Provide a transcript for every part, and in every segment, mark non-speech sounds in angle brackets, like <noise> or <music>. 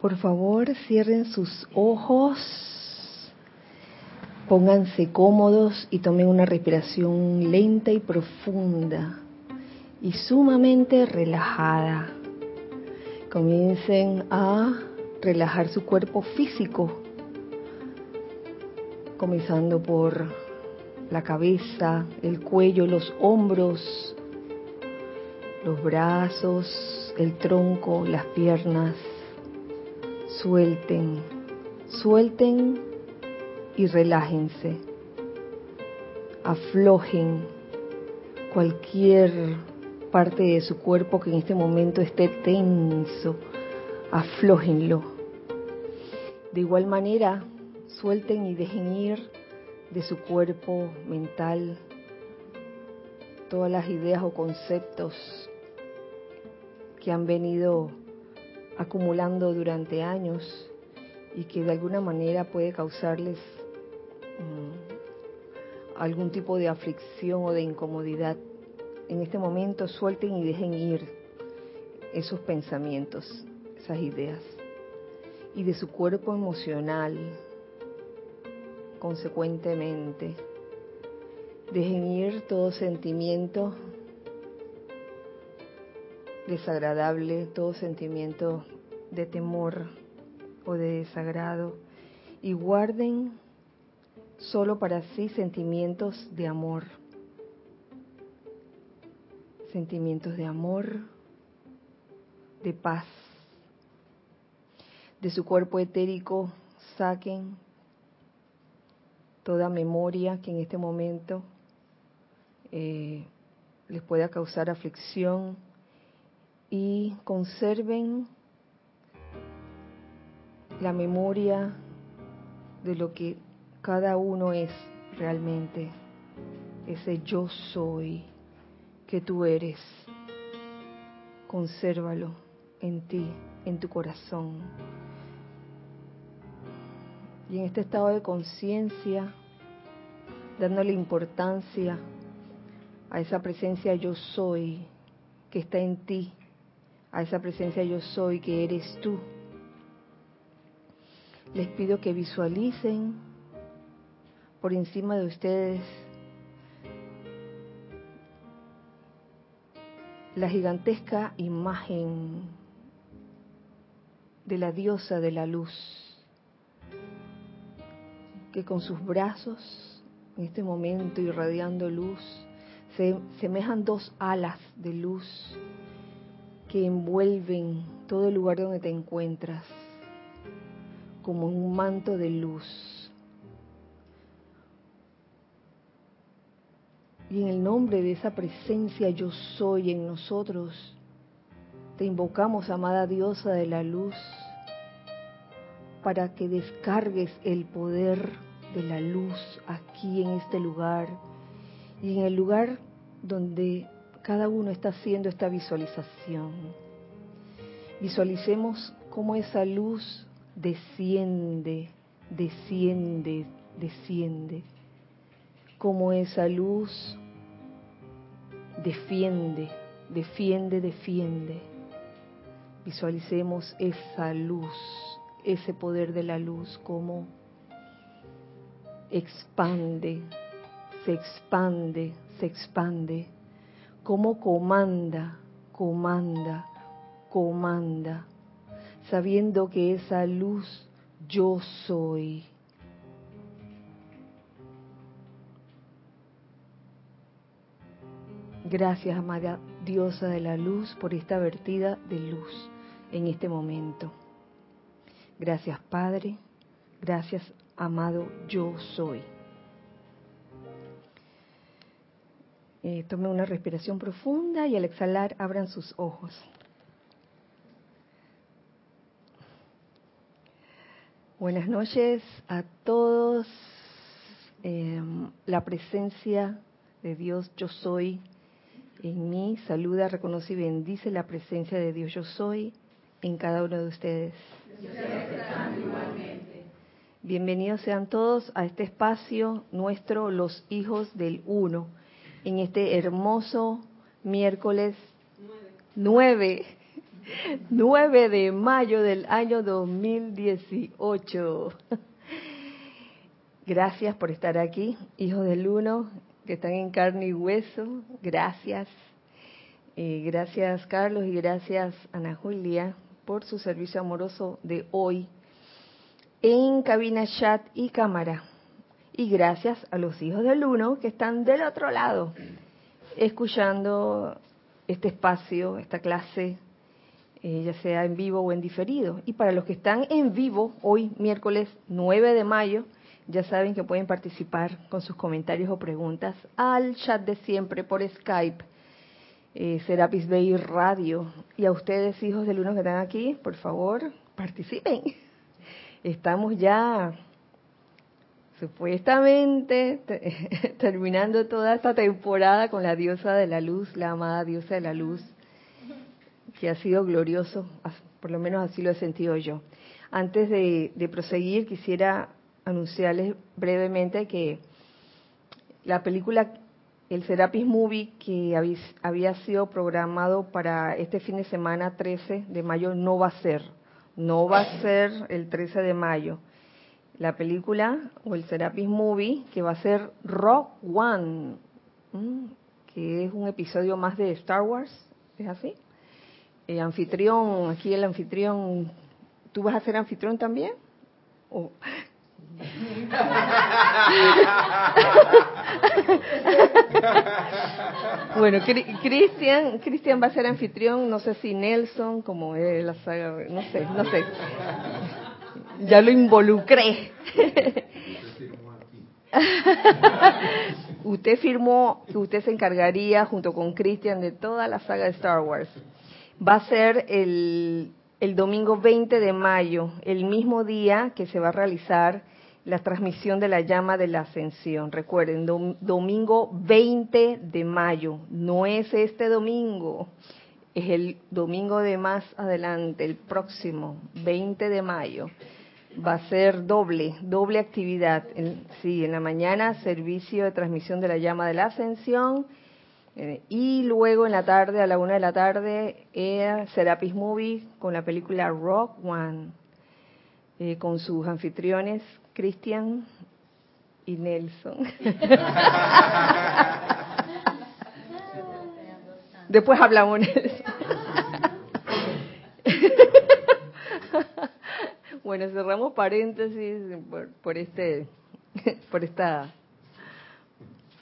Por favor, cierren sus ojos, pónganse cómodos y tomen una respiración lenta y profunda y sumamente relajada. Comiencen a relajar su cuerpo físico, comenzando por la cabeza, el cuello, los hombros, los brazos, el tronco, las piernas. Suelten, suelten y relájense. Aflojen cualquier parte de su cuerpo que en este momento esté tenso. Aflójenlo. De igual manera, suelten y dejen ir de su cuerpo mental todas las ideas o conceptos que han venido acumulando durante años y que de alguna manera puede causarles mm, algún tipo de aflicción o de incomodidad. En este momento suelten y dejen ir esos pensamientos, esas ideas. Y de su cuerpo emocional, consecuentemente, dejen ir todo sentimiento desagradable, todo sentimiento de temor o de desagrado y guarden solo para sí sentimientos de amor. Sentimientos de amor, de paz. De su cuerpo etérico saquen toda memoria que en este momento eh, les pueda causar aflicción y conserven la memoria de lo que cada uno es realmente, ese yo soy que tú eres. Consérvalo en ti, en tu corazón. Y en este estado de conciencia, dándole importancia a esa presencia yo soy que está en ti, a esa presencia yo soy que eres tú. Les pido que visualicen por encima de ustedes la gigantesca imagen de la diosa de la luz, que con sus brazos, en este momento irradiando luz, se semejan dos alas de luz que envuelven todo el lugar donde te encuentras como un manto de luz. Y en el nombre de esa presencia yo soy en nosotros, te invocamos, amada diosa de la luz, para que descargues el poder de la luz aquí en este lugar y en el lugar donde cada uno está haciendo esta visualización. Visualicemos cómo esa luz desciende, desciende, desciende. Cómo esa luz defiende, defiende, defiende. Visualicemos esa luz, ese poder de la luz, como expande, se expande, se expande cómo comanda, comanda, comanda, sabiendo que esa luz yo soy. Gracias, amada diosa de la luz, por esta vertida de luz en este momento. Gracias, Padre. Gracias, amado yo soy. Eh, tomen una respiración profunda y al exhalar abran sus ojos. Buenas noches a todos. Em, la presencia de Dios yo soy en mí saluda, reconoce y bendice la presencia de Dios yo soy en cada uno de ustedes. Bienvenidos sean todos a este espacio nuestro, los hijos del uno en este hermoso miércoles 9 9 de mayo del año 2018. Gracias por estar aquí, hijos del uno, que están en carne y hueso. Gracias. Eh, gracias, Carlos, y gracias, Ana Julia, por su servicio amoroso de hoy en cabina chat y cámara. Y gracias a los hijos del uno que están del otro lado, escuchando este espacio, esta clase, eh, ya sea en vivo o en diferido. Y para los que están en vivo, hoy miércoles 9 de mayo, ya saben que pueden participar con sus comentarios o preguntas al chat de siempre por Skype, eh, Serapis Bay Radio. Y a ustedes, hijos del uno que están aquí, por favor, participen. <laughs> Estamos ya supuestamente <laughs> terminando toda esta temporada con la diosa de la luz, la amada diosa de la luz, que ha sido glorioso, por lo menos así lo he sentido yo. Antes de, proseguir, quisiera anunciarles brevemente que la película el Serapis Movie que había sido programado para este fin de semana 13 de mayo no va a ser, no va a ser el 13 de mayo la película o el Serapis Movie, que va a ser Rock One, que es un episodio más de Star Wars, ¿es así? El anfitrión, aquí el anfitrión, ¿tú vas a ser anfitrión también? <laughs> bueno, Cristian, Cristian va a ser anfitrión, no sé si Nelson, como es la saga, no sé, no sé ya lo involucré. usted firmó que usted se encargaría junto con Christian de toda la saga de Star Wars. Va a ser el, el domingo 20 de mayo, el mismo día que se va a realizar la transmisión de la llama de la ascensión. Recuerden, domingo 20 de mayo, no es este domingo, es el domingo de más adelante, el próximo, 20 de mayo va a ser doble, doble actividad. sí, en la mañana servicio de transmisión de la llama de la ascensión eh, y luego en la tarde, a la una de la tarde, eh, Serapis Movie con la película Rock One, eh, con sus anfitriones Christian y Nelson. <laughs> Después hablamos, Nelson. Bueno, cerramos paréntesis por, este, <laughs> por esta,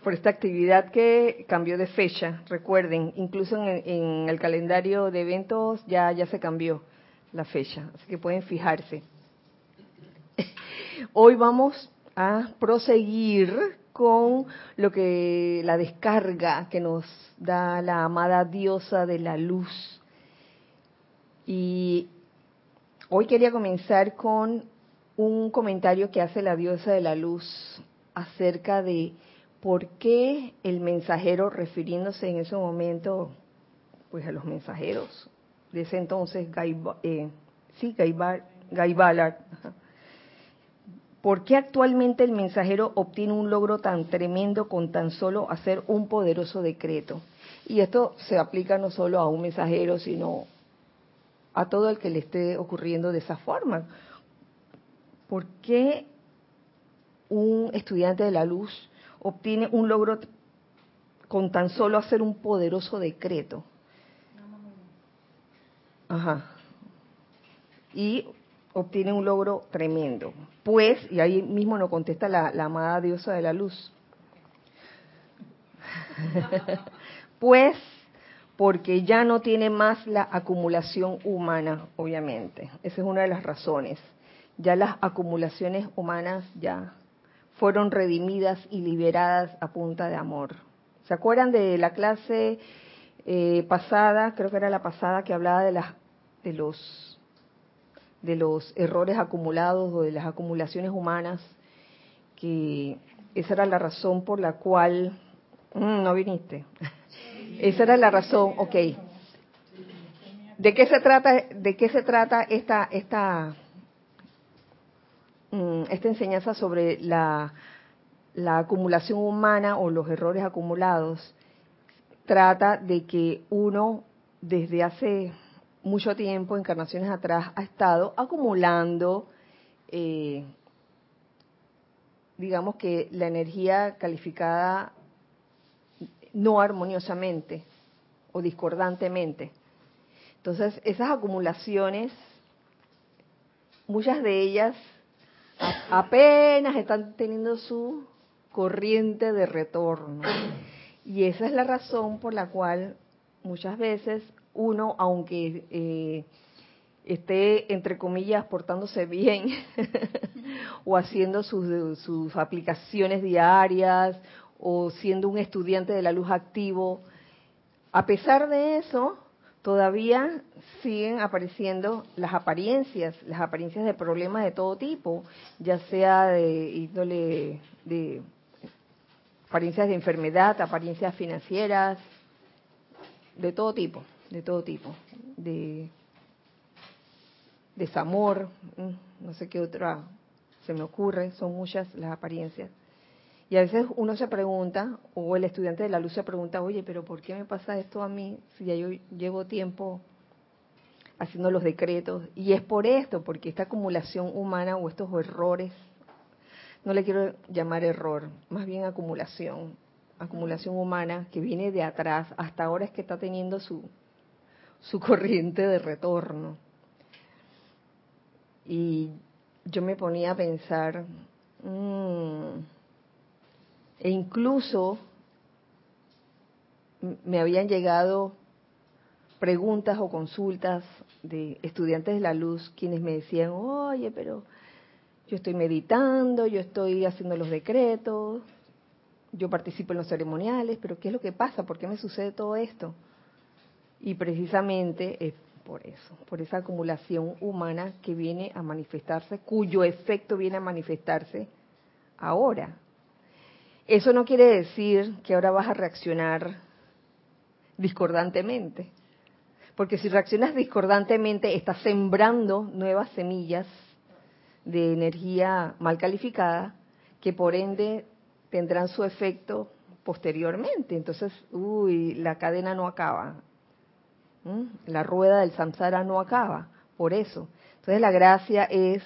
por esta actividad que cambió de fecha. Recuerden, incluso en, el calendario de eventos ya ya se cambió la fecha, así que pueden fijarse. <laughs> Hoy vamos a proseguir con lo que la descarga que nos da la amada diosa de la luz. Y Hoy quería comenzar con un comentario que hace la diosa de la luz acerca de por qué el mensajero, refiriéndose en ese momento pues a los mensajeros de ese entonces, Guy, eh, sí, Guy, Ballard, ¿por qué actualmente el mensajero obtiene un logro tan tremendo con tan solo hacer un poderoso decreto? Y esto se aplica no solo a un mensajero, sino a todo el que le esté ocurriendo de esa forma. ¿Por qué un estudiante de la luz obtiene un logro con tan solo hacer un poderoso decreto? Ajá. Y obtiene un logro tremendo. Pues, y ahí mismo nos contesta la, la amada diosa de la luz. <laughs> pues porque ya no tiene más la acumulación humana, obviamente. Esa es una de las razones. Ya las acumulaciones humanas ya fueron redimidas y liberadas a punta de amor. ¿Se acuerdan de la clase eh, pasada? Creo que era la pasada que hablaba de las de los de los errores acumulados o de las acumulaciones humanas, que esa era la razón por la cual mm, no viniste. <laughs> Esa era la razón, ok. ¿De qué se trata, de qué se trata esta, esta, mm, esta enseñanza sobre la, la acumulación humana o los errores acumulados? Trata de que uno, desde hace mucho tiempo, encarnaciones atrás, ha estado acumulando, eh, digamos que la energía calificada no armoniosamente o discordantemente. Entonces, esas acumulaciones, muchas de ellas apenas están teniendo su corriente de retorno. Y esa es la razón por la cual muchas veces uno, aunque eh, esté, entre comillas, portándose bien <laughs> o haciendo sus, sus aplicaciones diarias o siendo un estudiante de la luz activo, a pesar de eso, todavía siguen apareciendo las apariencias, las apariencias de problemas de todo tipo, ya sea de índole de apariencias de enfermedad, apariencias financieras, de todo tipo de todo tipo, de desamor, mm, no sé qué otra se me ocurre, son muchas las apariencias. Y a veces uno se pregunta, o el estudiante de la luz se pregunta, oye, pero ¿por qué me pasa esto a mí si ya yo llevo tiempo haciendo los decretos? Y es por esto, porque esta acumulación humana o estos errores, no le quiero llamar error, más bien acumulación, acumulación humana que viene de atrás, hasta ahora es que está teniendo su, su corriente de retorno. Y yo me ponía a pensar, mm, e incluso me habían llegado preguntas o consultas de estudiantes de la luz quienes me decían, oye, pero yo estoy meditando, yo estoy haciendo los decretos, yo participo en los ceremoniales, pero ¿qué es lo que pasa? ¿Por qué me sucede todo esto? Y precisamente es por eso, por esa acumulación humana que viene a manifestarse, cuyo efecto viene a manifestarse ahora. Eso no quiere decir que ahora vas a reaccionar discordantemente, porque si reaccionas discordantemente estás sembrando nuevas semillas de energía mal calificada que por ende tendrán su efecto posteriormente. Entonces, uy, la cadena no acaba. ¿Mm? La rueda del samsara no acaba, por eso. Entonces la gracia es,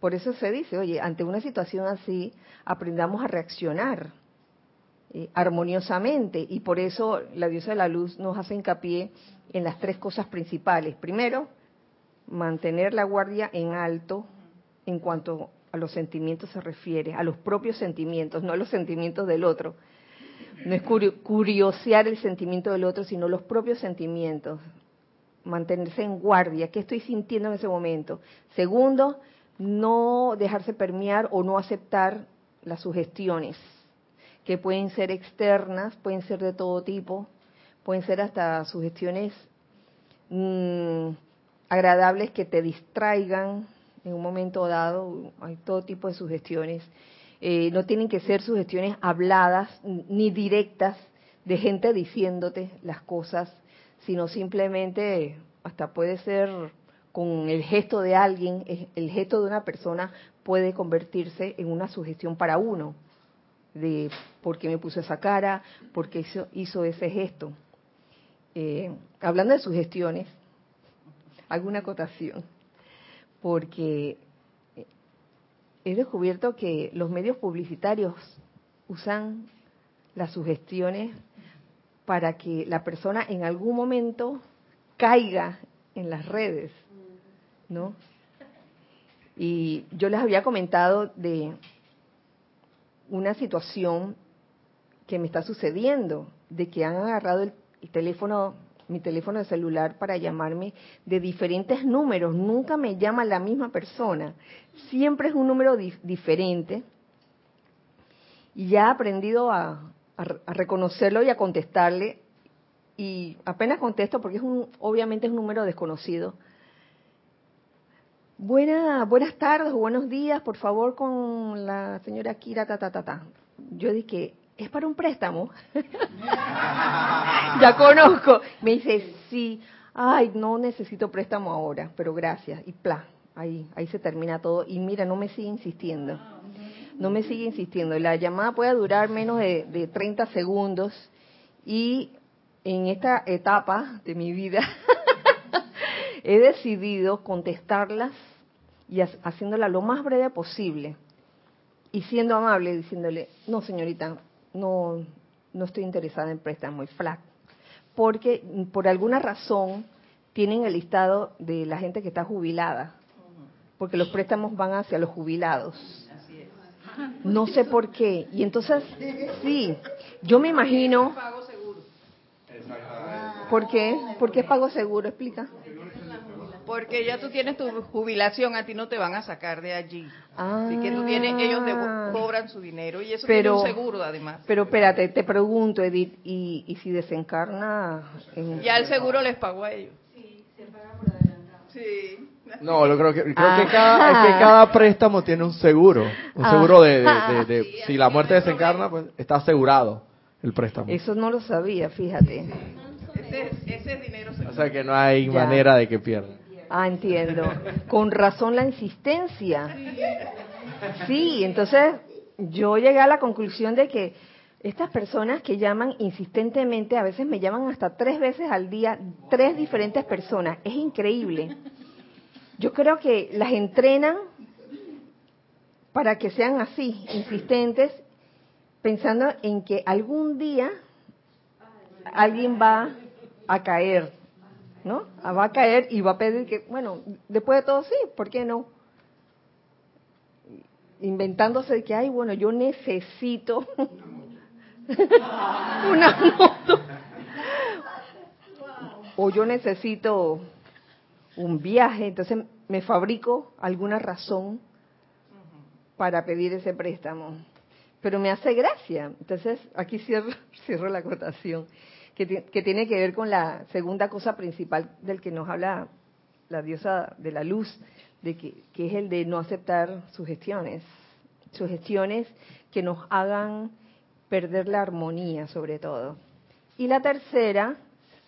por eso se dice, oye, ante una situación así, aprendamos a reaccionar eh, armoniosamente y por eso la diosa de la luz nos hace hincapié en las tres cosas principales. Primero, mantener la guardia en alto en cuanto a los sentimientos se refiere, a los propios sentimientos, no a los sentimientos del otro. No es curiosear el sentimiento del otro, sino los propios sentimientos mantenerse en guardia, qué estoy sintiendo en ese momento. Segundo, no dejarse permear o no aceptar las sugestiones, que pueden ser externas, pueden ser de todo tipo, pueden ser hasta sugestiones mm, agradables que te distraigan en un momento dado, hay todo tipo de sugestiones. Eh, no tienen que ser sugestiones habladas ni directas de gente diciéndote las cosas sino simplemente hasta puede ser con el gesto de alguien, el gesto de una persona puede convertirse en una sugestión para uno, de por qué me puso esa cara, por qué hizo, ese gesto. Eh, hablando de sugestiones, alguna acotación, porque he descubierto que los medios publicitarios usan las sugestiones para que la persona en algún momento caiga en las redes, ¿no? Y yo les había comentado de una situación que me está sucediendo, de que han agarrado el, teléfono, mi teléfono de celular para llamarme de diferentes números, nunca me llama la misma persona, siempre es un número diferente. Y ya he aprendido a, a, reconocerlo y a contestarle. Y apenas contesto porque es un, obviamente es un número desconocido. Buena, buenas tardes o buenos días, por favor, con la señora Kira, ta, ta, ta, ta. Yo dije, ¿es para un préstamo? <laughs> ya conozco. Me dice, sí, ay, no necesito préstamo ahora, pero gracias. Y pla, ahí, ahí se termina todo. Y mira, no me sigue insistiendo no me sigue insistiendo. La llamada puede durar menos de, de 30 segundos y en esta etapa de mi vida <laughs> he decidido contestarlas y haciéndola lo más breve posible y siendo amable, diciéndole, no señorita, no, no estoy interesada en préstamo, y flat, porque por alguna razón tienen el listado de la gente que está jubilada, porque los préstamos van hacia los jubilados. No sé por qué. Y entonces, sí, yo me imagino... ¿Por qué? ¿Por qué es pago seguro? Explica. Porque ya tú tienes tu jubilación, a ti no te van a sacar de allí. Así que tú tienes, ellos ah. cobran su dinero y eso pero, tiene un seguro además. Pero espérate, te pregunto, Edith, ¿y, y si desencarna? Ya el seguro les pagó a ellos. Sí, se paga por adelantado. Sí. No, yo creo que, creo que, ah. cada, que cada préstamo tiene un seguro. Un seguro de, de, de, si la muerte desencarna, pues está asegurado el préstamo. Eso no lo sabía, fíjate. Ese, ese dinero O sea que no hay manera de que pierda. Ah, entiendo. Con razón la insistencia. Sí, entonces yo llegué a la conclusión de que estas personas que llaman insistentemente, a veces me llaman hasta tres veces al día, tres diferentes personas. Es increíble. Yo creo que las entrenan para que sean así, insistentes, pensando en que algún día alguien va a caer ¿no? Ah, va a caer y va a pedir que, bueno, después de todo sí, ¿por qué no? Inventándose que, ay, bueno, yo necesito <laughs> una moto. o yo necesito un viaje, entonces me fabrico alguna razón para pedir ese préstamo. Pero me hace gracia. Entonces, aquí cierro, <laughs> cierro la acotación que, tiene que ver con la segunda cosa principal del que nos habla la diosa de la luz, de que, es el de no aceptar sugestiones, sugestiones que nos hagan perder la armonía sobre todo. Y la tercera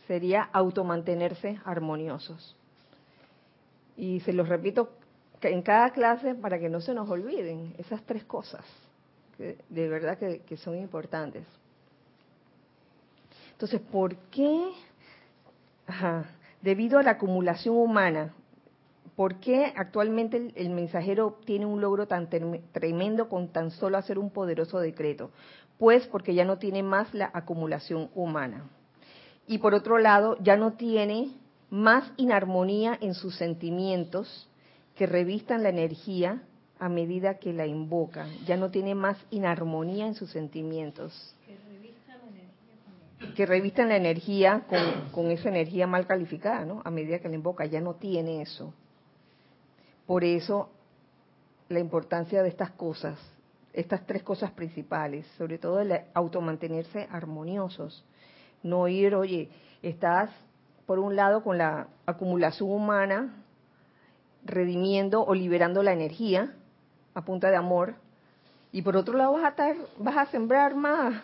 sería automantenerse armoniosos. Y se los repito en cada clase para que no se nos olviden esas tres cosas, que de verdad que son importantes. Entonces, ¿por qué? debido a la acumulación humana, ¿por qué actualmente el, mensajero obtiene un logro tan tremendo con tan solo hacer un poderoso decreto? Pues porque ya no tiene más la acumulación humana. Y por otro lado, ya no tiene más inarmonía en sus sentimientos que revistan la energía a medida que la invoca. Ya no tiene más inarmonía en sus sentimientos que revistan la energía con, esa energía mal calificada, ¿no? A medida que la invoca, ya no tiene eso. Por eso la importancia de estas cosas, estas tres cosas principales, sobre todo el automantenerse armoniosos, no ir, oye, estás por un lado con la acumulación humana, redimiendo o liberando la energía a punta de amor, y por otro lado vas a estar, vas a sembrar más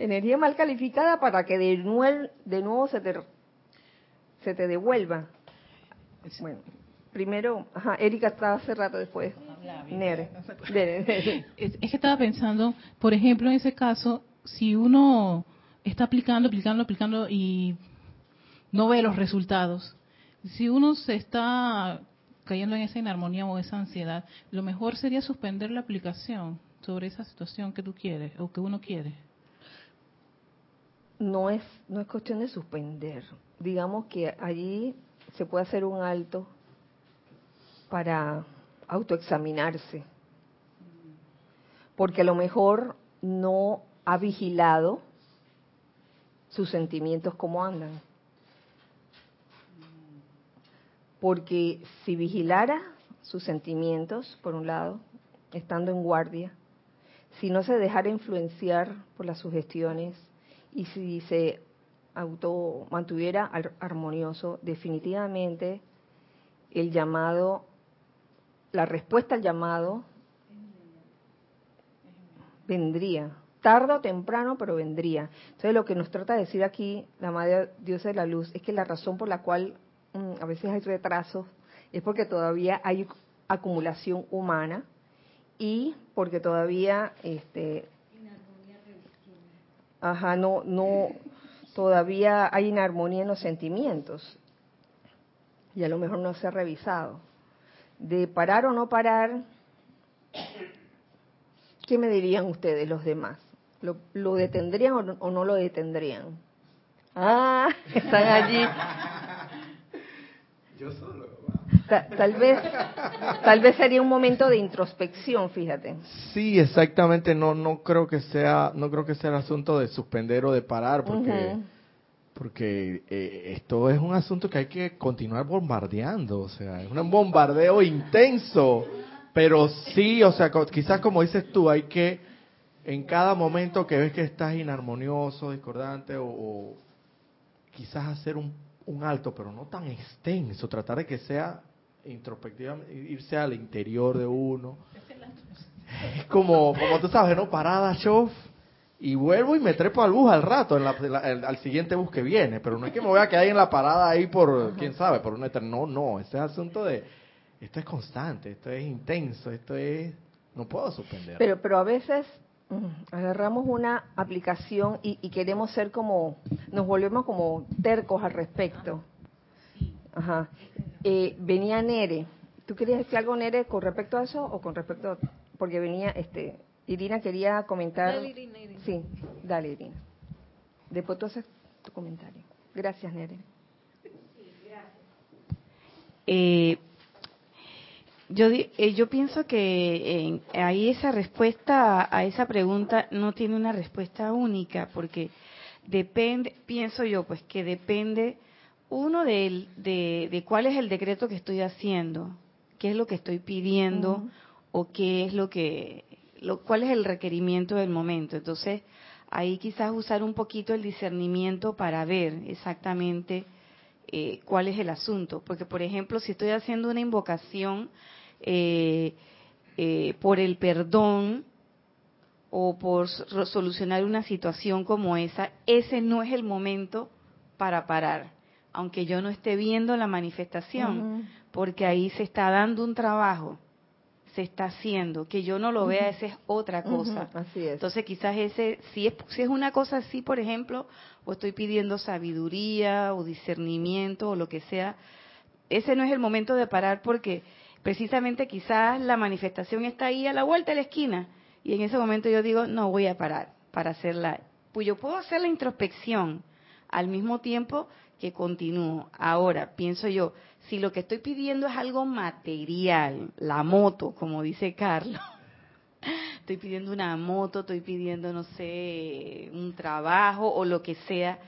energía mal calificada para que de nuevo, de nuevo se, te, se te devuelva. Bueno, primero, ajá, Erika estaba hace rato después. Nere. <laughs> Es, que estaba pensando, por ejemplo, en ese caso, si uno está aplicando, aplicando, aplicando y no ve los resultados, si uno se está cayendo en esa inarmonía o esa ansiedad, lo mejor sería suspender la aplicación sobre esa situación que tú quieres o que uno quiere no es, no es cuestión de suspender. Digamos que allí se puede hacer un alto para autoexaminarse. Porque a lo mejor no ha vigilado sus sentimientos como andan. Porque si vigilara sus sentimientos, por un lado, estando en guardia, si no se dejara influenciar por las sugestiones, y si se auto mantuviera armonioso, definitivamente el llamado, la respuesta al llamado vendría, tarde o temprano, pero vendría. Entonces lo que nos trata de decir aquí la Madre Diosa de la Luz es que la razón por la cual mm, a veces hay retrasos es porque todavía hay acumulación humana y porque todavía este, Ajá, no, no, todavía hay inarmonía en los sentimientos. y a lo mejor no se ha revisado. De parar o no parar, ¿qué me dirían ustedes los demás? ¿Lo, detendrían o no, lo detendrían? Ah, <laughs> están allí. Yo solo. Tal vez, tal vez sería un momento de introspección, fíjate. Sí, exactamente. No, no creo que sea, no creo que sea el asunto de suspender o de parar, porque, porque eh, esto es un asunto que hay que continuar bombardeando. O sea, es un bombardeo intenso. Pero sí, o sea, quizás como dices tú, hay que en cada momento que ves que estás inarmonioso, discordante o, quizás hacer un, alto, pero no tan extenso, tratar de que sea introspectivamente, irse al interior de uno. <laughs> <laughs> Es como, como tú sabes, ¿no? Parada, show, y vuelvo y me trepo al bus al rato, en al siguiente bus que viene, pero no es que me voy a quedar en la parada ahí por, quién sabe, por un eterno, no, no, este es asunto de, esto es constante, esto es intenso, esto es, no puedo suspender. Pero, pero a veces agarramos una aplicación y, queremos ser como, nos volvemos como tercos al respecto. Ajá. Eh, venía Nere. ¿Tú querías decir algo, Nere, con respecto a eso o con respecto, porque venía, este, Irina quería comentar. Dale, Irina, Sí, dale, Irina. Después tú haces tu comentario. Gracias, Nere. Sí, gracias. Eh, yo, eh, yo pienso que ahí esa respuesta a esa pregunta no tiene una respuesta única, porque depende, pienso yo, pues que depende uno de, de, cuál es el decreto que estoy haciendo, qué es lo que estoy pidiendo o qué es lo que, lo, cuál es el requerimiento del momento. Entonces, ahí quizás usar un poquito el discernimiento para ver exactamente eh, cuál es el asunto. Porque, por ejemplo, si estoy haciendo una invocación eh, eh, por el perdón o por solucionar una situación como esa, ese no es el momento para parar, aunque yo no esté viendo la manifestación, porque ahí se está dando un trabajo, se está haciendo, que yo no lo vea, esa es otra cosa. Así es. Entonces quizás ese, si es, si es una cosa así, por ejemplo, o estoy pidiendo sabiduría o discernimiento o lo que sea, ese no es el momento de parar porque precisamente quizás la manifestación está ahí a la vuelta de la esquina y en ese momento yo digo, no voy a parar para hacerla. Pues yo puedo hacer la introspección al mismo tiempo que continúo. Ahora, pienso yo, si lo que estoy pidiendo es algo material, la moto, como dice Carlos, <laughs> estoy pidiendo una moto, estoy pidiendo, no sé, un trabajo o lo que sea,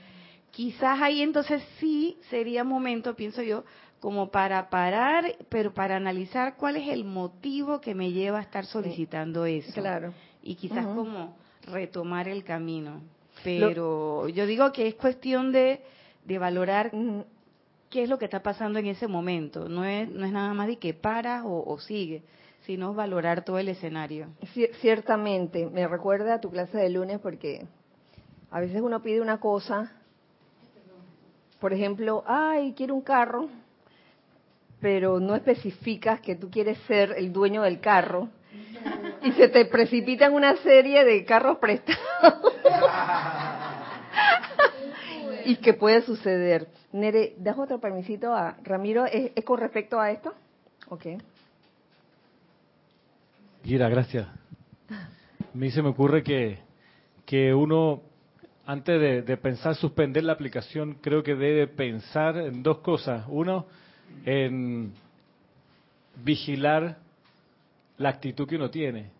quizás ahí entonces sí sería momento, pienso yo, como para parar, pero para analizar cuál es el motivo que me lleva a estar solicitando eso. Claro. Y quizás como retomar el camino. Pero yo digo que es cuestión de, de valorar qué es lo que está pasando en ese momento. No es, no es nada más de que para o, sigue, sino valorar todo el escenario. Ciertamente, me recuerda a tu clase de lunes porque a veces uno pide una cosa, por ejemplo, ay, quiero un carro, pero no especificas que tú quieres ser el dueño del carro y se te precipitan una serie de carros prestados. <laughs> ¿Y qué puede suceder? Nere, ¿das otro permisito a Ramiro? ¿Es, con respecto a esto? Ok. Gira, gracias. A mí se me ocurre que, que uno, antes de, de pensar suspender la aplicación, creo que debe pensar en dos cosas. Uno, en vigilar la actitud que uno tiene.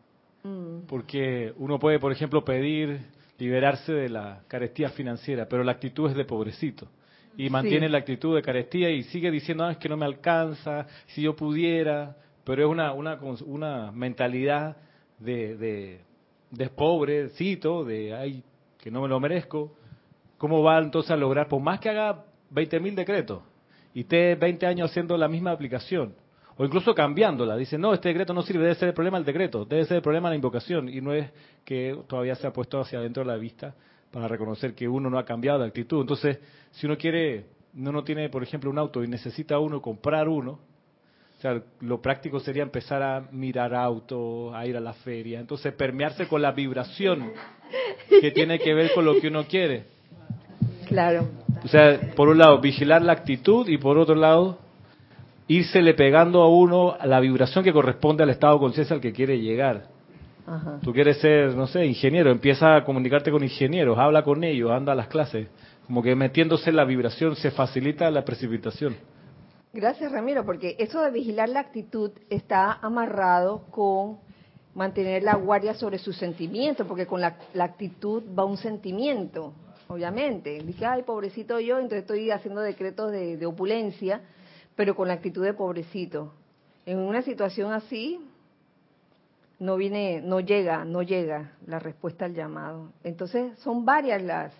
Mm. Porque uno puede, por ejemplo, pedir liberarse de la carestía financiera, pero la actitud es de pobrecito. Y mantiene la actitud de carestía y sigue diciendo, ah, es que no me alcanza, si yo pudiera, pero es una, una, una mentalidad de, de, de pobrecito, de, ay, que no me lo merezco. ¿Cómo va entonces a lograr, por más que haga 20.000 decretos, y esté 20 años haciendo la misma aplicación, o incluso cambiándola. Dice, no, este decreto no sirve, debe ser el problema el decreto, debe ser el problema la invocación, y no es que todavía se ha puesto hacia adentro de la vista para reconocer que uno no ha cambiado de actitud. Entonces, si uno quiere, uno no tiene, por ejemplo, un auto y necesita uno comprar uno, o sea, lo práctico sería empezar a mirar autos, a ir a la feria, entonces permearse con la vibración que tiene que ver con lo que uno quiere. Claro. O sea, por un lado, vigilar la actitud y por otro lado, le pegando a uno la vibración que corresponde al estado de conciencia al que quiere llegar. Tú quieres ser, no sé, ingeniero, empieza a comunicarte con ingenieros, habla con ellos, anda a las clases. Como que metiéndose en la vibración se facilita la precipitación. Gracias, Ramiro, porque eso de vigilar la actitud está amarrado con mantener la guardia sobre sus sentimientos, porque con la, actitud va un sentimiento, obviamente. Dije, ay, pobrecito yo, entonces estoy haciendo decretos de, de opulencia, pero con la actitud de pobrecito. En una situación así, no viene, no llega, no llega la respuesta al llamado. Entonces son varias las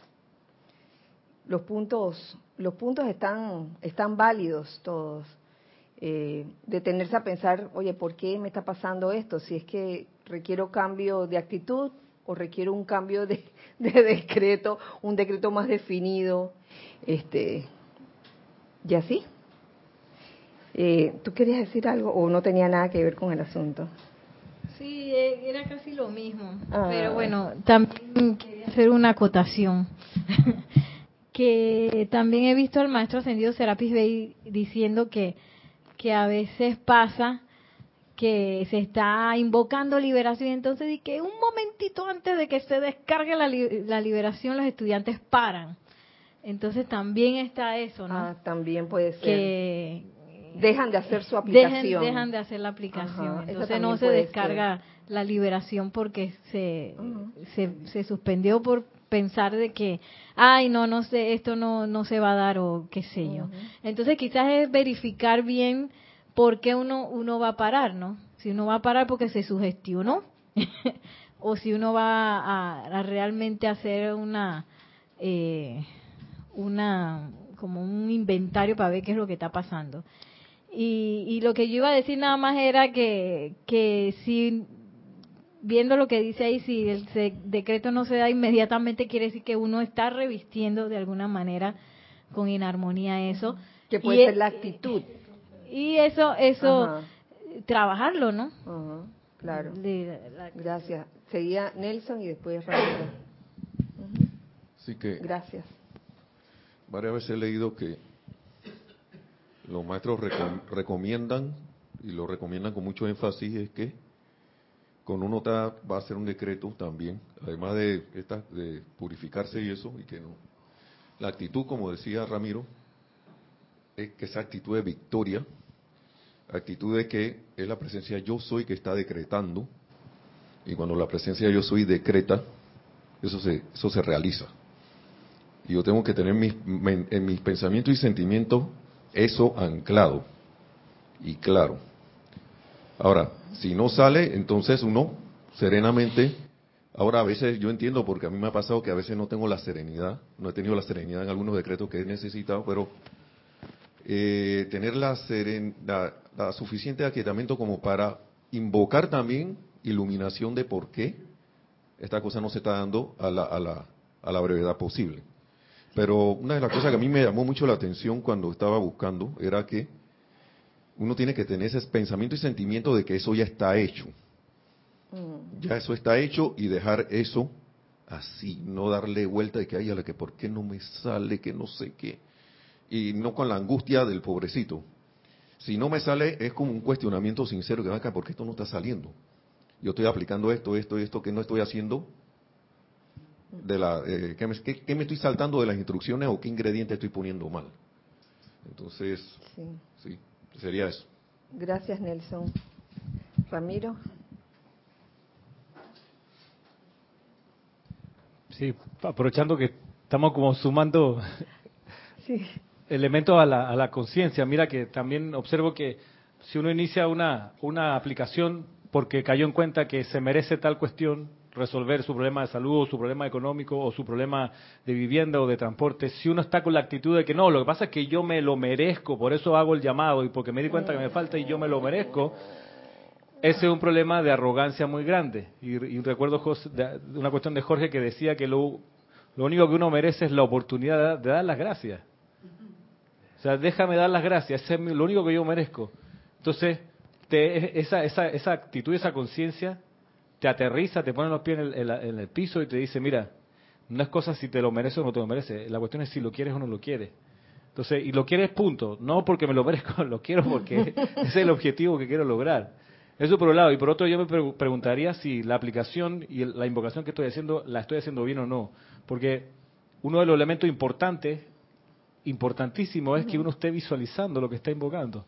los puntos, los puntos están, están válidos todos. Eh, detenerse a pensar, oye, ¿por qué me está pasando esto? Si es que requiero cambio de actitud o requiero un cambio de, decreto, un decreto más definido, este, y así. Eh, ¿Tú querías decir algo o no tenía nada que ver con el asunto? Sí, eh, era casi lo mismo. Ah. Pero bueno, también quería hacer una acotación. <laughs> que también he visto al maestro ascendido Serapis Bey diciendo que, que a veces pasa que se está invocando liberación y entonces y que un momentito antes de que se descargue la, la liberación los estudiantes paran. Entonces también está eso, ¿no? Ah, también puede ser. Que dejan de hacer su aplicación. Dejan, de hacer la aplicación. Entonces no se descarga la liberación porque se, se, suspendió por pensar de que, ay, no, no sé, esto no, no se va a dar o qué sé yo. Entonces quizás es verificar bien por qué uno, uno va a parar, ¿no? Si uno va a parar porque se sugestionó <laughs> o si uno va a, realmente hacer una, eh, una, como un inventario para ver qué es lo que está pasando. Y, y lo que yo iba a decir nada más era que, que si viendo lo que dice ahí, si el decreto no se da inmediatamente, quiere decir que uno está revistiendo de alguna manera con inarmonía eso. Que puede ser la actitud. Y eso, eso, trabajarlo, ¿no? Claro. Gracias. Seguía Nelson y después Ramiro. Así que. Gracias. Varias veces he leído que los maestros recomiendan, y lo recomiendan con mucho énfasis, es que con uno va a hacer un decreto también, además de, esta, de purificarse y eso, y que no. La actitud, como decía Ramiro, es que esa actitud de victoria, actitud de que es la presencia yo soy que está decretando, y cuando la presencia yo soy decreta, eso se, eso se realiza. Y yo tengo que tener mis, en mis pensamientos y sentimientos eso anclado y claro. Ahora, si no sale, entonces uno serenamente, ahora a veces yo entiendo porque a mí me ha pasado que a veces no tengo la serenidad, no he tenido la serenidad en algunos decretos que he necesitado, pero eh, tener la, seren, la, suficiente aquietamiento como para invocar también iluminación de por qué esta cosa no se está dando a la, a la, a la brevedad posible. Pero una de las cosas que a mí me llamó mucho la atención cuando estaba buscando era que uno tiene que tener ese pensamiento y sentimiento de que eso ya está hecho. Mm. Ya eso está hecho y dejar eso así, no darle vuelta de que hay a la que por qué no me sale, que no sé qué. Y no con la angustia del pobrecito. Si no me sale es como un cuestionamiento sincero que acá, ¿por qué esto no está saliendo? Yo estoy aplicando esto, esto, esto que no estoy haciendo de la eh, ¿qué, me, estoy saltando de las instrucciones o qué ingrediente estoy poniendo mal. Entonces, sí. sería eso. Gracias, Nelson. Ramiro. Sí, aprovechando que estamos como sumando <laughs> elementos a la, a la conciencia. Mira que también observo que si uno inicia una, una aplicación porque cayó en cuenta que se merece tal cuestión, resolver su problema de salud o su problema económico o su problema de vivienda o de transporte, si uno está con la actitud de que no, lo que pasa es que yo me lo merezco, por eso hago el llamado y porque me di cuenta que me falta y yo me lo merezco, ese es un problema de arrogancia muy grande. Y, recuerdo una cuestión de Jorge que decía que lo, lo único que uno merece es la oportunidad de, dar las gracias. O sea, déjame dar las gracias, es lo único que yo merezco. Entonces, esa, esa, esa actitud, esa conciencia te aterriza, te pone los pies en el, piso y te dice, mira, no es cosa si te lo mereces o no te lo mereces, la cuestión es si lo quieres o no lo quieres. Entonces, y lo quieres punto, no porque me lo <laughs> merezco, lo quiero porque <laughs> es el objetivo que quiero lograr. Eso por un lado. Y por otro, yo me preguntaría si la aplicación y la invocación que estoy haciendo, la estoy haciendo bien o no. Porque uno de los elementos importantes, importantísimo, es que uno esté visualizando lo que está invocando.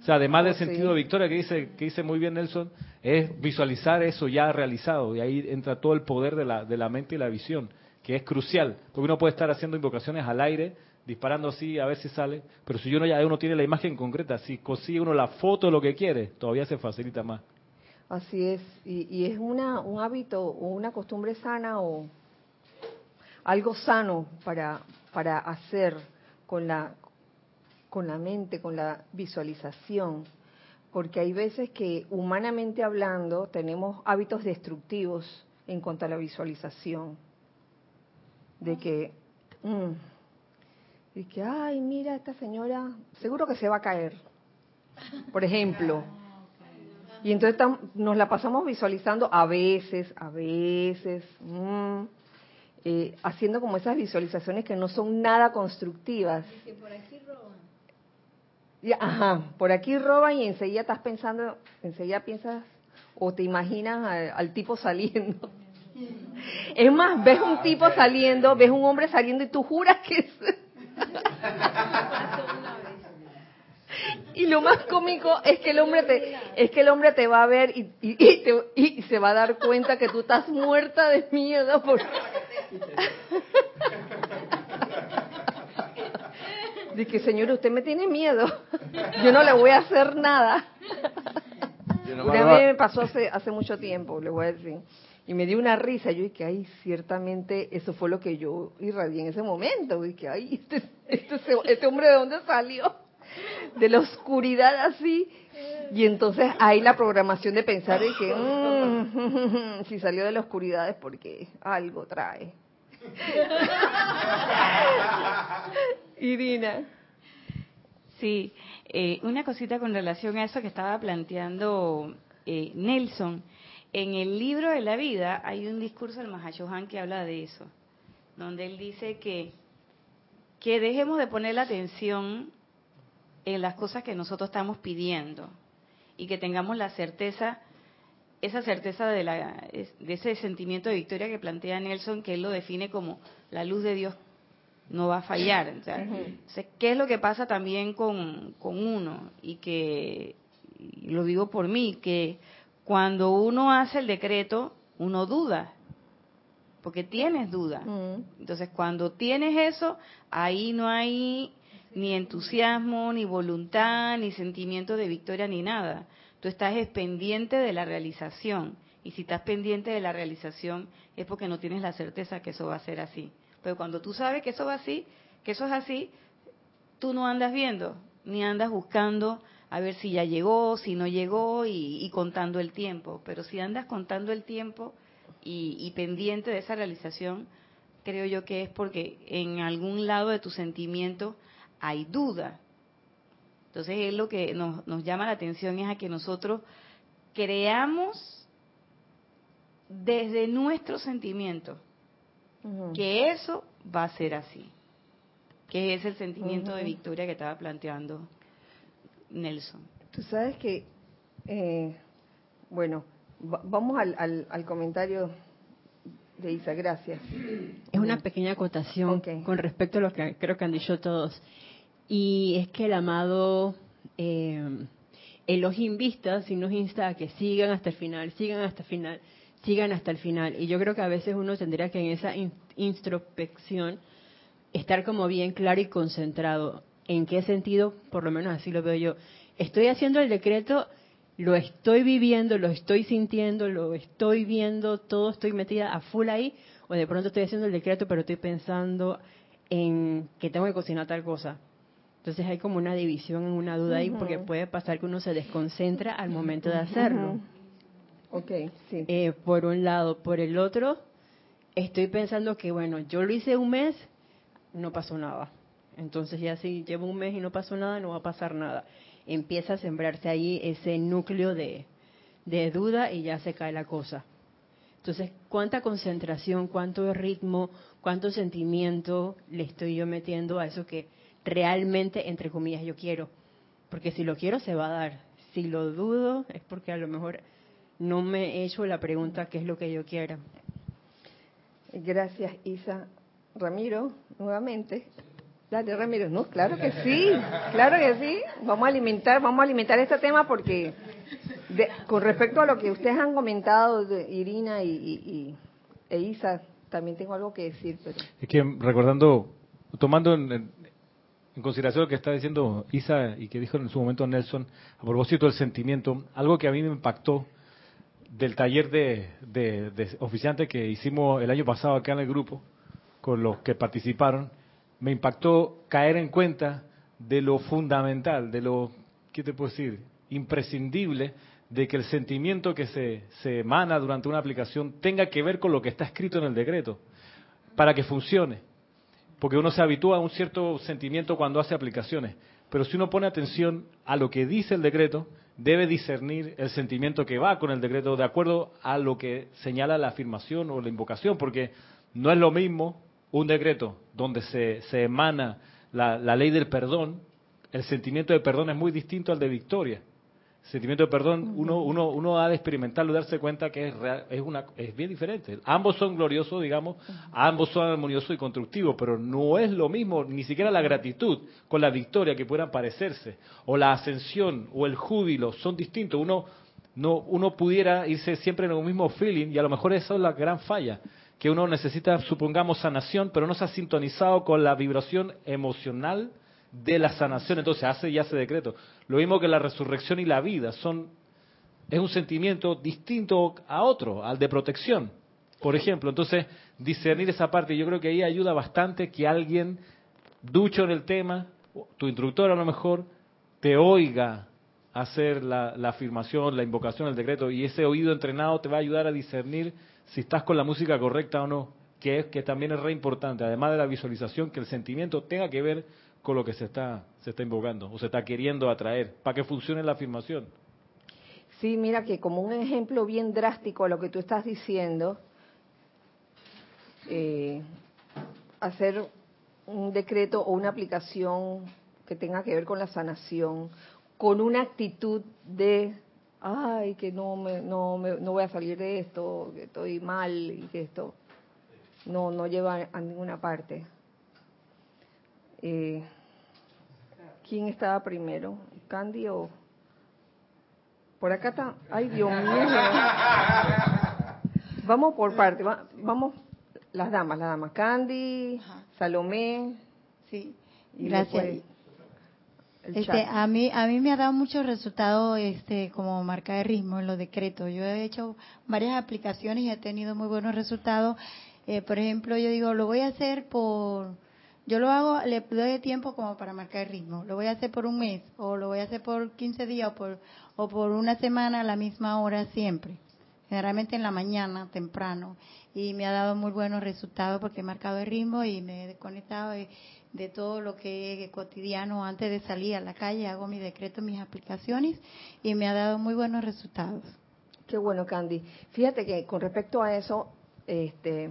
O sea, además del oh, sentido de victoria que dice, que dice muy bien Nelson, es visualizar eso ya realizado. Y ahí entra todo el poder de la, de la mente y la visión, que es crucial. Porque uno puede estar haciendo invocaciones al aire, disparando así, a ver si sale. Pero si uno ya uno tiene la imagen concreta, si consigue uno la foto de lo que quiere, todavía se facilita más. Así es. Y, y es una, un hábito o una costumbre sana o algo sano para, para hacer con la, con la mente, con la visualización, porque hay veces que humanamente hablando tenemos hábitos destructivos en cuanto a la visualización, de que, mm, que, ay, mira, esta señora, seguro que se va a caer, por ejemplo. <laughs> Y entonces nos la pasamos visualizando a veces, a veces, mm, eh, haciendo como esas visualizaciones que no son nada constructivas. Ajá, por aquí roban y enseguida estás pensando, enseguida piensas o te imaginas al, tipo saliendo. <laughs> Es más, ves un tipo saliendo, ves un hombre saliendo y tú juras que es... <laughs> Y lo más cómico es que el hombre te es que el hombre te va a ver y, y, se va a dar cuenta que tú estás muerta de miedo porque <laughs> Dice, señor, usted me tiene miedo. <laughs> Yo no le voy a hacer nada. Una vez me pasó hace, hace mucho tiempo, le voy a decir. Y me dio una risa. Yo dije, ay, ciertamente eso fue lo que yo irradié en ese momento. Dije, ay, este, este, este hombre de dónde salió? De la oscuridad así. Y entonces hay la programación de pensar y que mm, <laughs> si salió de la oscuridad es porque algo trae. <laughs> <laughs> Irina. Sí, eh, una cosita con relación a eso que estaba planteando eh, Nelson. En el libro de la vida hay un discurso del Mahashohan que habla de eso, donde él dice que, que dejemos de poner la atención en las cosas que nosotros estamos pidiendo y que tengamos la certeza, esa certeza de, la, de ese sentimiento de victoria que plantea Nelson, que él lo define como la luz de Dios no va a fallar. ¿Qué es lo que pasa también con, uno? Y que, lo digo por mí, que cuando uno hace el decreto, uno duda, porque tienes duda. Entonces, cuando tienes eso, ahí no hay ni entusiasmo, ni voluntad, ni sentimiento de victoria, ni nada. Tú estás pendiente de la realización. Y si estás pendiente de la realización es porque no tienes la certeza que eso va a ser así. Pero cuando tú sabes que eso va así, que eso es así, tú no andas viendo, ni andas buscando a ver si ya llegó, si no llegó y, contando el tiempo. Pero si andas contando el tiempo y, pendiente de esa realización, creo yo que es porque en algún lado de tu sentimiento hay duda. Entonces es lo que nos, nos llama la atención es a que nosotros creamos desde nuestro sentimiento que eso va a ser así, que es el sentimiento de victoria que estaba planteando Nelson. Tú sabes que, eh, bueno, vamos al, al, comentario de Isa, gracias. Es una pequeña acotación con respecto a lo que creo que han dicho todos. Y es que el amado eh, Elohim Vista si nos insta a que sigan hasta el final, sigan hasta el final sigan hasta el final. Y yo creo que a veces uno tendría que en esa introspección estar como bien claro y concentrado. ¿En qué sentido? Por lo menos así lo veo yo. Estoy haciendo el decreto, lo estoy viviendo, lo estoy sintiendo, lo estoy viendo, todo estoy metida a full ahí, o de pronto estoy haciendo el decreto, pero estoy pensando en que tengo que cocinar tal cosa. Entonces hay como una división, una duda ahí, porque puede pasar que uno se desconcentra al momento de hacerlo. Ok, sí. Eh, por un lado. Por el otro, estoy pensando que, bueno, yo lo hice un mes, no pasó nada. Entonces ya si llevo un mes y no pasó nada, no va a pasar nada. Empieza a sembrarse ahí ese núcleo de, de duda y ya se cae la cosa. Entonces, ¿cuánta concentración, cuánto ritmo, cuánto sentimiento le estoy yo metiendo a eso que realmente, entre comillas, yo quiero. Porque si lo quiero, se va a dar. Si lo dudo, es porque a lo mejor no me he hecho la pregunta qué es lo que yo quiero. Gracias, Isa. Ramiro, nuevamente. Dale, Ramiro. No, claro que sí, claro que sí. Vamos a alimentar, vamos a alimentar este tema porque con respecto a lo que ustedes han comentado, de Irina y, e Isa, también tengo algo que decir. Pero... Es que recordando, tomando en, consideración lo que está diciendo Isa y que dijo en su momento Nelson, a propósito del sentimiento, algo que a mí me impactó del taller de, de, oficiantes que hicimos el año pasado acá en el grupo, con los que participaron, me impactó caer en cuenta de lo fundamental, de lo, ¿qué te puedo decir? Imprescindible de que el sentimiento que se, se emana durante una aplicación tenga que ver con lo que está escrito en el decreto, para que funcione. Porque uno se habitúa a un cierto sentimiento cuando hace aplicaciones, pero si uno pone atención a lo que dice el decreto, debe discernir el sentimiento que va con el decreto de acuerdo a lo que señala la afirmación o la invocación, porque no es lo mismo un decreto donde se, se emana la, la, ley del perdón, el sentimiento de perdón es muy distinto al de victoria. Sentimiento de perdón, uno, uno, uno ha de experimentarlo darse cuenta que es, es, una, es bien diferente. Ambos son gloriosos, digamos, ambos son armoniosos y constructivos, pero no es lo mismo, ni siquiera la gratitud con la victoria que puedan parecerse, o la ascensión, o el júbilo, son distintos. Uno, no, uno pudiera irse siempre en el mismo feeling y a lo mejor esa es la gran falla que uno necesita, supongamos, sanación, pero no se ha sintonizado con la vibración emocional de la sanación, entonces hace y hace decreto. Lo mismo que la resurrección y la vida, son es un sentimiento distinto a otro, al de protección, por ejemplo. Entonces, discernir esa parte, yo creo que ahí ayuda bastante que alguien ducho en el tema, tu instructor a lo mejor, te oiga hacer la, la afirmación, la invocación, el decreto, y ese oído entrenado te va a ayudar a discernir si estás con la música correcta o no, que, es, que también es re importante, además de la visualización, que el sentimiento tenga que ver con lo que se está, se está invocando o se está queriendo atraer, para que funcione la afirmación. Sí, mira que como un ejemplo bien drástico a lo que tú estás diciendo, eh, hacer un decreto o una aplicación que tenga que ver con la sanación, con una actitud de ay, que no me, no me, no voy a salir de esto, que estoy mal y que esto no no lleva a ninguna parte. Eh, ¿Quién estaba primero? ¿Candy o...? Por acá está... ¡Ay, Dios mío! Vamos por parte. vamos, las damas, las damas. Candy, Salomé. Sí, gracias. Este, a mí a mí me ha dado muchos resultados este como marca de ritmo en los decretos. Yo he hecho varias aplicaciones y he tenido muy buenos resultados. Eh, por ejemplo, yo digo, lo voy a hacer por yo lo hago, le doy tiempo como para marcar el ritmo. Lo voy a hacer por un mes o lo voy a hacer por 15 días o por o por una semana a la misma hora siempre. Generalmente en la mañana, temprano. Y me ha dado muy buenos resultados porque he marcado el ritmo y me he desconectado de todo lo que es cotidiano antes de salir a la calle, hago mi decreto, mis aplicaciones y me ha dado muy buenos resultados. Qué bueno, Candy. Fíjate que con respecto a eso, este,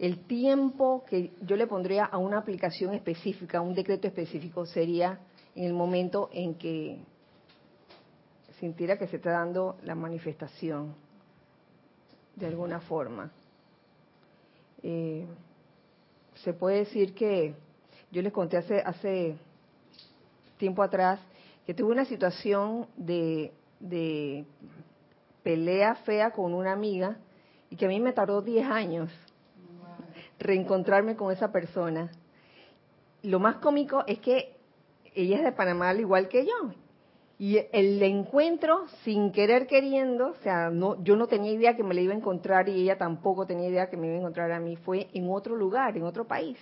el tiempo que yo le pondría a una aplicación específica, a un decreto específico, sería en el momento en que sintiera que se está dando la manifestación, de alguna forma. Eh, se puede decir que yo les conté hace, hace tiempo atrás que tuve una situación de, de pelea fea con una amiga y que a mí me tardó 10 años reencontrarme con esa persona. Lo más cómico es que ella es de Panamá al igual que yo. Y el encuentro, sin querer queriendo, o sea, no, yo no tenía idea que me la iba a encontrar y ella tampoco tenía idea que me iba a encontrar a mí, fue en otro lugar, en otro país.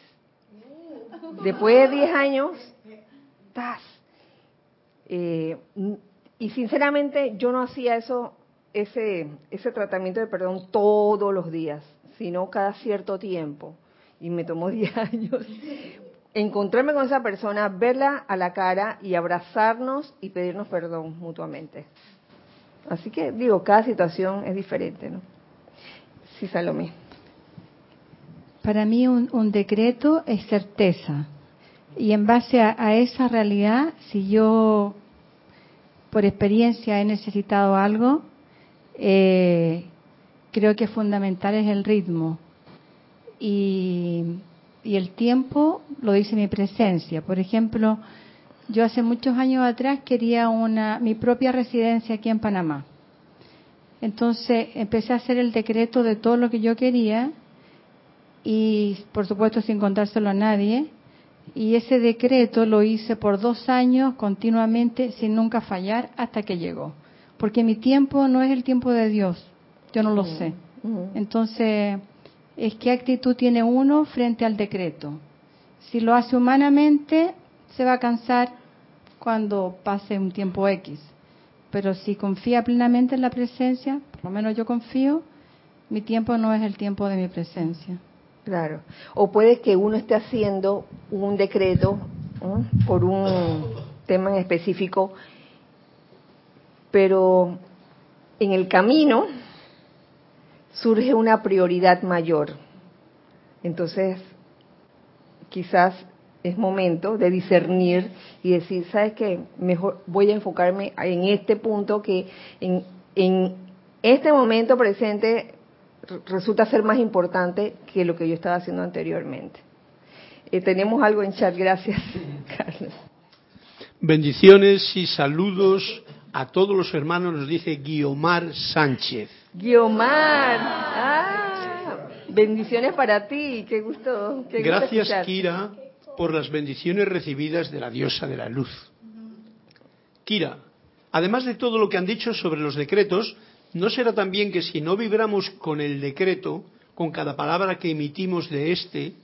Después de 10 años, ¡tas! Eh, y sinceramente yo no hacía eso, ese, ese tratamiento de perdón todos los días, sino cada cierto tiempo. Y me tomó <laughs> 10 años encontrarme con esa persona, verla a la cara y abrazarnos y pedirnos perdón mutuamente. Así que digo, cada situación es diferente, ¿no? Sí, Salomé. Para mí un, decreto es certeza. y en base a, esa realidad, si yo por experiencia he necesitado algo, eh, creo que fundamental es el ritmo. Y, y, el tiempo lo dice mi presencia. Por ejemplo, yo hace muchos años atrás quería una, mi propia residencia aquí en Panamá. Entonces empecé a hacer el decreto de todo lo que yo quería y por supuesto sin contárselo a nadie. Y ese decreto lo hice por dos años continuamente sin nunca fallar hasta que llegó. Porque mi tiempo no es el tiempo de Dios, yo no lo mm, sé. Mm. Entonces, es qué actitud tiene uno frente al decreto. Si lo hace humanamente, se va a cansar cuando pase un tiempo X. Pero si confía plenamente en la presencia, por lo menos yo confío, mi tiempo no es el tiempo de mi presencia. Claro. O puede que uno esté haciendo un decreto por un tema en específico, pero en el camino surge una prioridad mayor. Entonces, quizás es momento de discernir y decir, ¿sabes qué? Mejor voy a enfocarme en este punto que en, en este momento presente resulta ser más importante que lo que yo estaba haciendo anteriormente. Eh, tenemos algo en chat, gracias, <laughs> Carlos. Bendiciones y saludos a todos los hermanos, nos dice Guiomar Sánchez. Guiomar, ah, bendiciones para ti, qué gusto. Gracias, Kira, por las bendiciones recibidas de la diosa de la luz. Kira, además de todo lo que han dicho sobre los decretos, ¿no será también que si no vibramos con el decreto, con cada palabra que emitimos de este,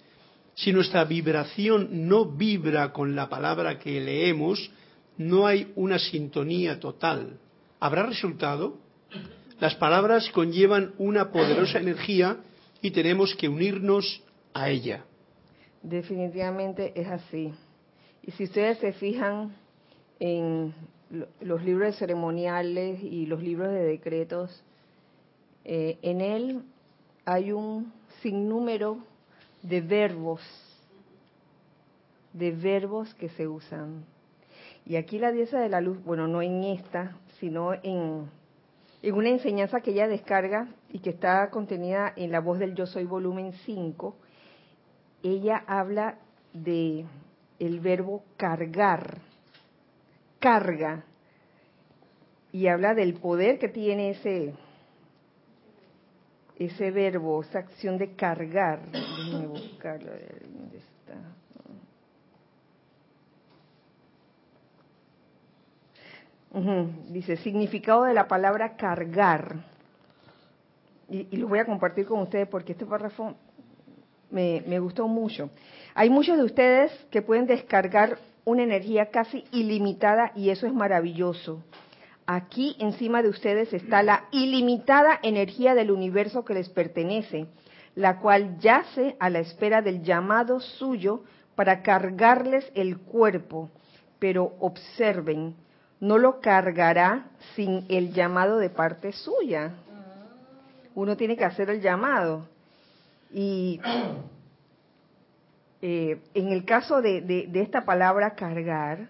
si nuestra vibración no vibra con la palabra que leemos, no hay una sintonía total? ¿Habrá resultado? Las palabras conllevan una poderosa energía y tenemos que unirnos a ella. Definitivamente es así. Y si ustedes se fijan en los libros ceremoniales y los libros de decretos, eh, en él hay un sinnúmero de verbos, de verbos que se usan. Y aquí la diosa de la luz, bueno, no en esta, sino en, en una enseñanza que ella descarga y que está contenida en la voz del Yo Soy volumen 5, ella habla de el verbo cargar carga y habla del poder que tiene ese ese verbo, esa acción de cargar. Déjenme buscarlo, ¿dónde está? Dice, significado de la palabra cargar. Y, y, lo voy a compartir con ustedes porque este párrafo me, me gustó mucho. Hay muchos de ustedes que pueden descargar una energía casi ilimitada y eso es maravilloso. Aquí encima de ustedes está la ilimitada energía del universo que les pertenece, la cual yace a la espera del llamado suyo para cargarles el cuerpo. Pero observen, no lo cargará sin el llamado de parte suya. Uno tiene que hacer el llamado. Y eh, en el caso de, esta palabra cargar,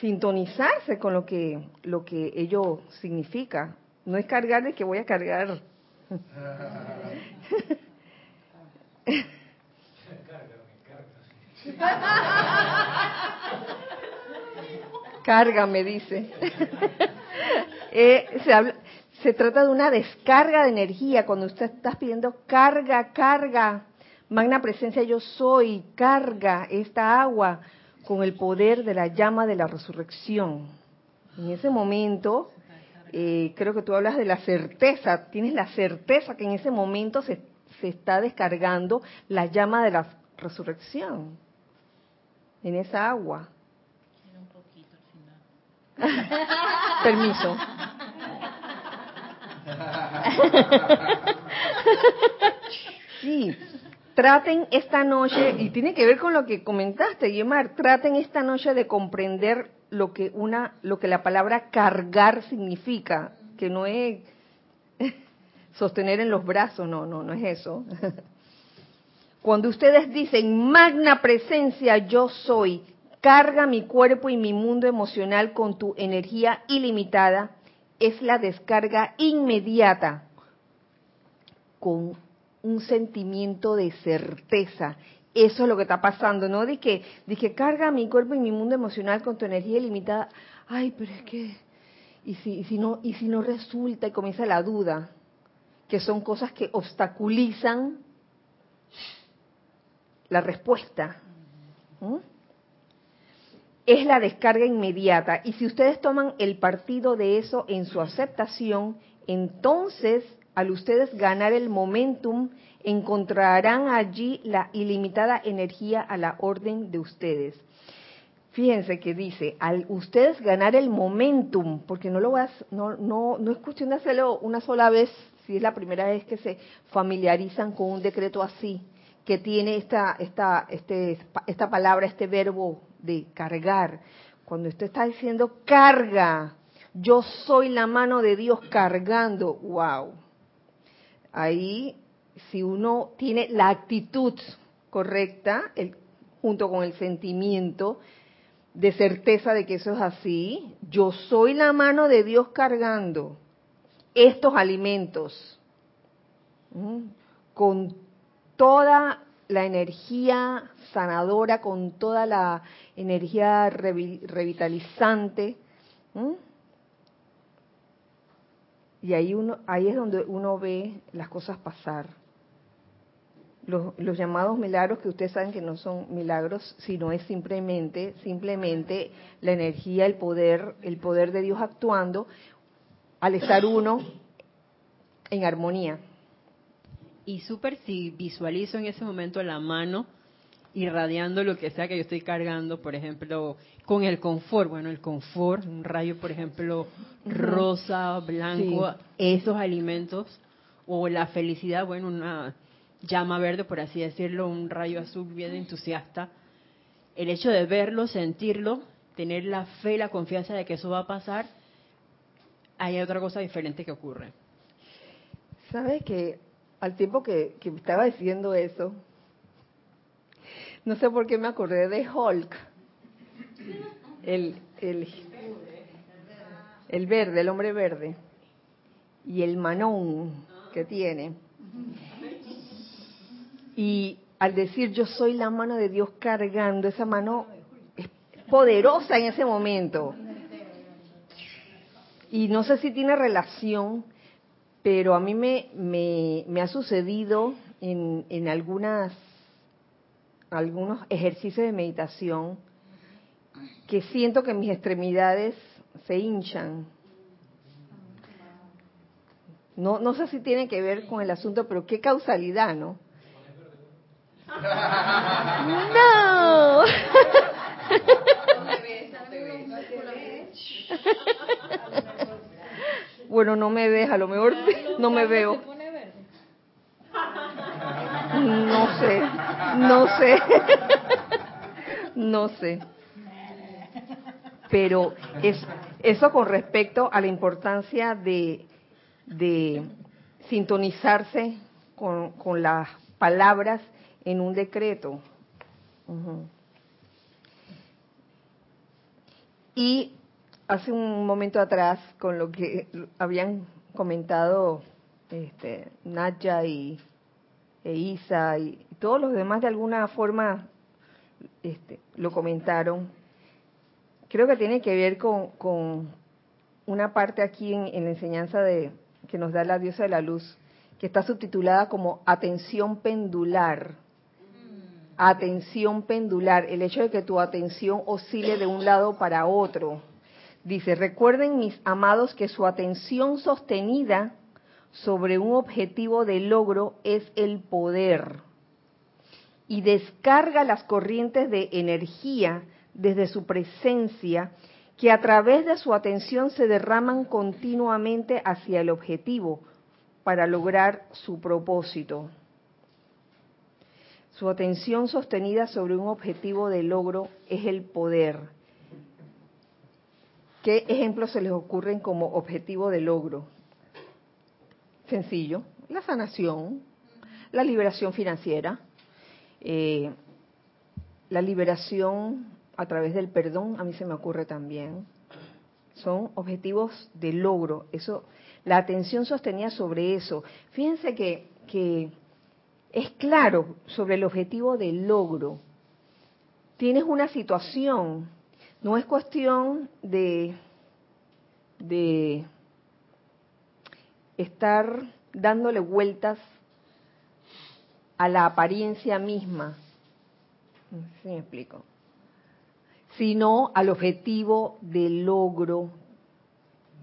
sintonizarse con lo que, lo que ello significa. No es cargar de que voy a cargar. <laughs> <laughs> <laughs> Carga, me dice. <laughs> Eh, se, se trata de una descarga de energía cuando usted está pidiendo carga, carga. Magna presencia yo soy, carga esta agua con el poder de la llama de la resurrección. En ese momento, eh, creo que tú hablas de la certeza, tienes la certeza que en ese momento se, se está descargando la llama de la resurrección en esa agua. <laughs> Permiso. sí, traten esta noche, y tiene que ver con lo que comentaste, Yemar, traten esta noche de comprender lo que una, lo que la palabra cargar significa, que no es <laughs> sostener en los brazos, no, no, no es eso. <laughs> Cuando ustedes dicen, magna presencia yo soy, carga mi cuerpo y mi mundo emocional con tu energía ilimitada, es la descarga inmediata con un sentimiento de certeza. Eso es lo que está pasando, ¿no? Que, de carga mi cuerpo y mi mundo emocional con tu energía ilimitada. Ay, pero es que, ¿y si, si, no, y si no resulta y comienza la duda? Que son cosas que obstaculizan la respuesta. Es la descarga inmediata. Y si ustedes toman el partido de eso en su aceptación, entonces al ustedes ganar el momentum, encontrarán allí la ilimitada energía a la orden de ustedes. Fíjense que dice, al ustedes ganar el momentum, porque no lo vas, no, no, no es cuestión de hacerlo una sola vez, si es la primera vez que se familiarizan con un decreto así, que tiene esta, esta, este, esta palabra, este verbo de cargar. Cuando usted está diciendo carga, yo soy la mano de Dios cargando, wow Ahí, si uno tiene la actitud correcta, junto con el sentimiento de certeza de que eso es así, yo soy la mano de Dios cargando estos alimentos con toda la energía sanadora, con toda la energía revitalizante. Y ahí, uno, ahí es donde uno ve las cosas pasar. Los, los, llamados milagros que ustedes saben que no son milagros, sino es simplemente, simplemente la energía, el poder, el poder de Dios actuando al estar uno en armonía. Y súper si visualizo en ese momento la mano irradiando lo que sea que yo estoy cargando, por ejemplo, con el confort, bueno, el confort, un rayo, por ejemplo, rosa, blanco, esos alimentos, o la felicidad, bueno, una llama verde, por así decirlo, un rayo azul bien entusiasta. El hecho de verlo, sentirlo, tener la fe, la confianza de que eso va a pasar, hay otra cosa diferente que ocurre. ¿Sabes que al tiempo que, que estaba diciendo eso, no sé por qué me acordé de Hulk. El, el, el verde, el hombre verde. Y el manón que tiene. Y al decir yo soy la mano de Dios cargando, esa mano es poderosa en ese momento. Y no sé si tiene relación, pero a mí me, me, me ha sucedido en, en algunas algunos ejercicios de meditación que siento que mis extremidades se hinchan. No, no sé si tiene que ver con el asunto, pero qué causalidad, ¿no? No. <laughs> Bueno, no me ves, a lo mejor no me veo. No sé, no sé, no sé. Pero es, eso con respecto a la importancia de, de sintonizarse con, con, las palabras en un decreto. Y hace un momento atrás, con lo que habían comentado este, Naya y e Isa y todos los demás de alguna forma este, lo comentaron. Creo que tiene que ver con, una parte aquí en, la enseñanza de, que nos da la diosa de la luz, que está subtitulada como atención pendular. Atención pendular, el hecho de que tu atención oscile de un lado para otro. Dice, recuerden mis amados que su atención sostenida sobre un objetivo de logro es el poder y descarga las corrientes de energía desde su presencia que a través de su atención se derraman continuamente hacia el objetivo para lograr su propósito. Su atención sostenida sobre un objetivo de logro es el poder. ¿Qué ejemplos se les ocurren como objetivo de logro? Sencillo, la sanación, la liberación financiera, Eh, la liberación a través del perdón a mí se me ocurre también. Son objetivos de logro. Eso, la atención sostenida sobre eso. Fíjense que, que es claro sobre el objetivo del logro. Tienes una situación, no es cuestión de, de estar dándole vueltas a la apariencia misma. No sé si me explico. Sino al objetivo del logro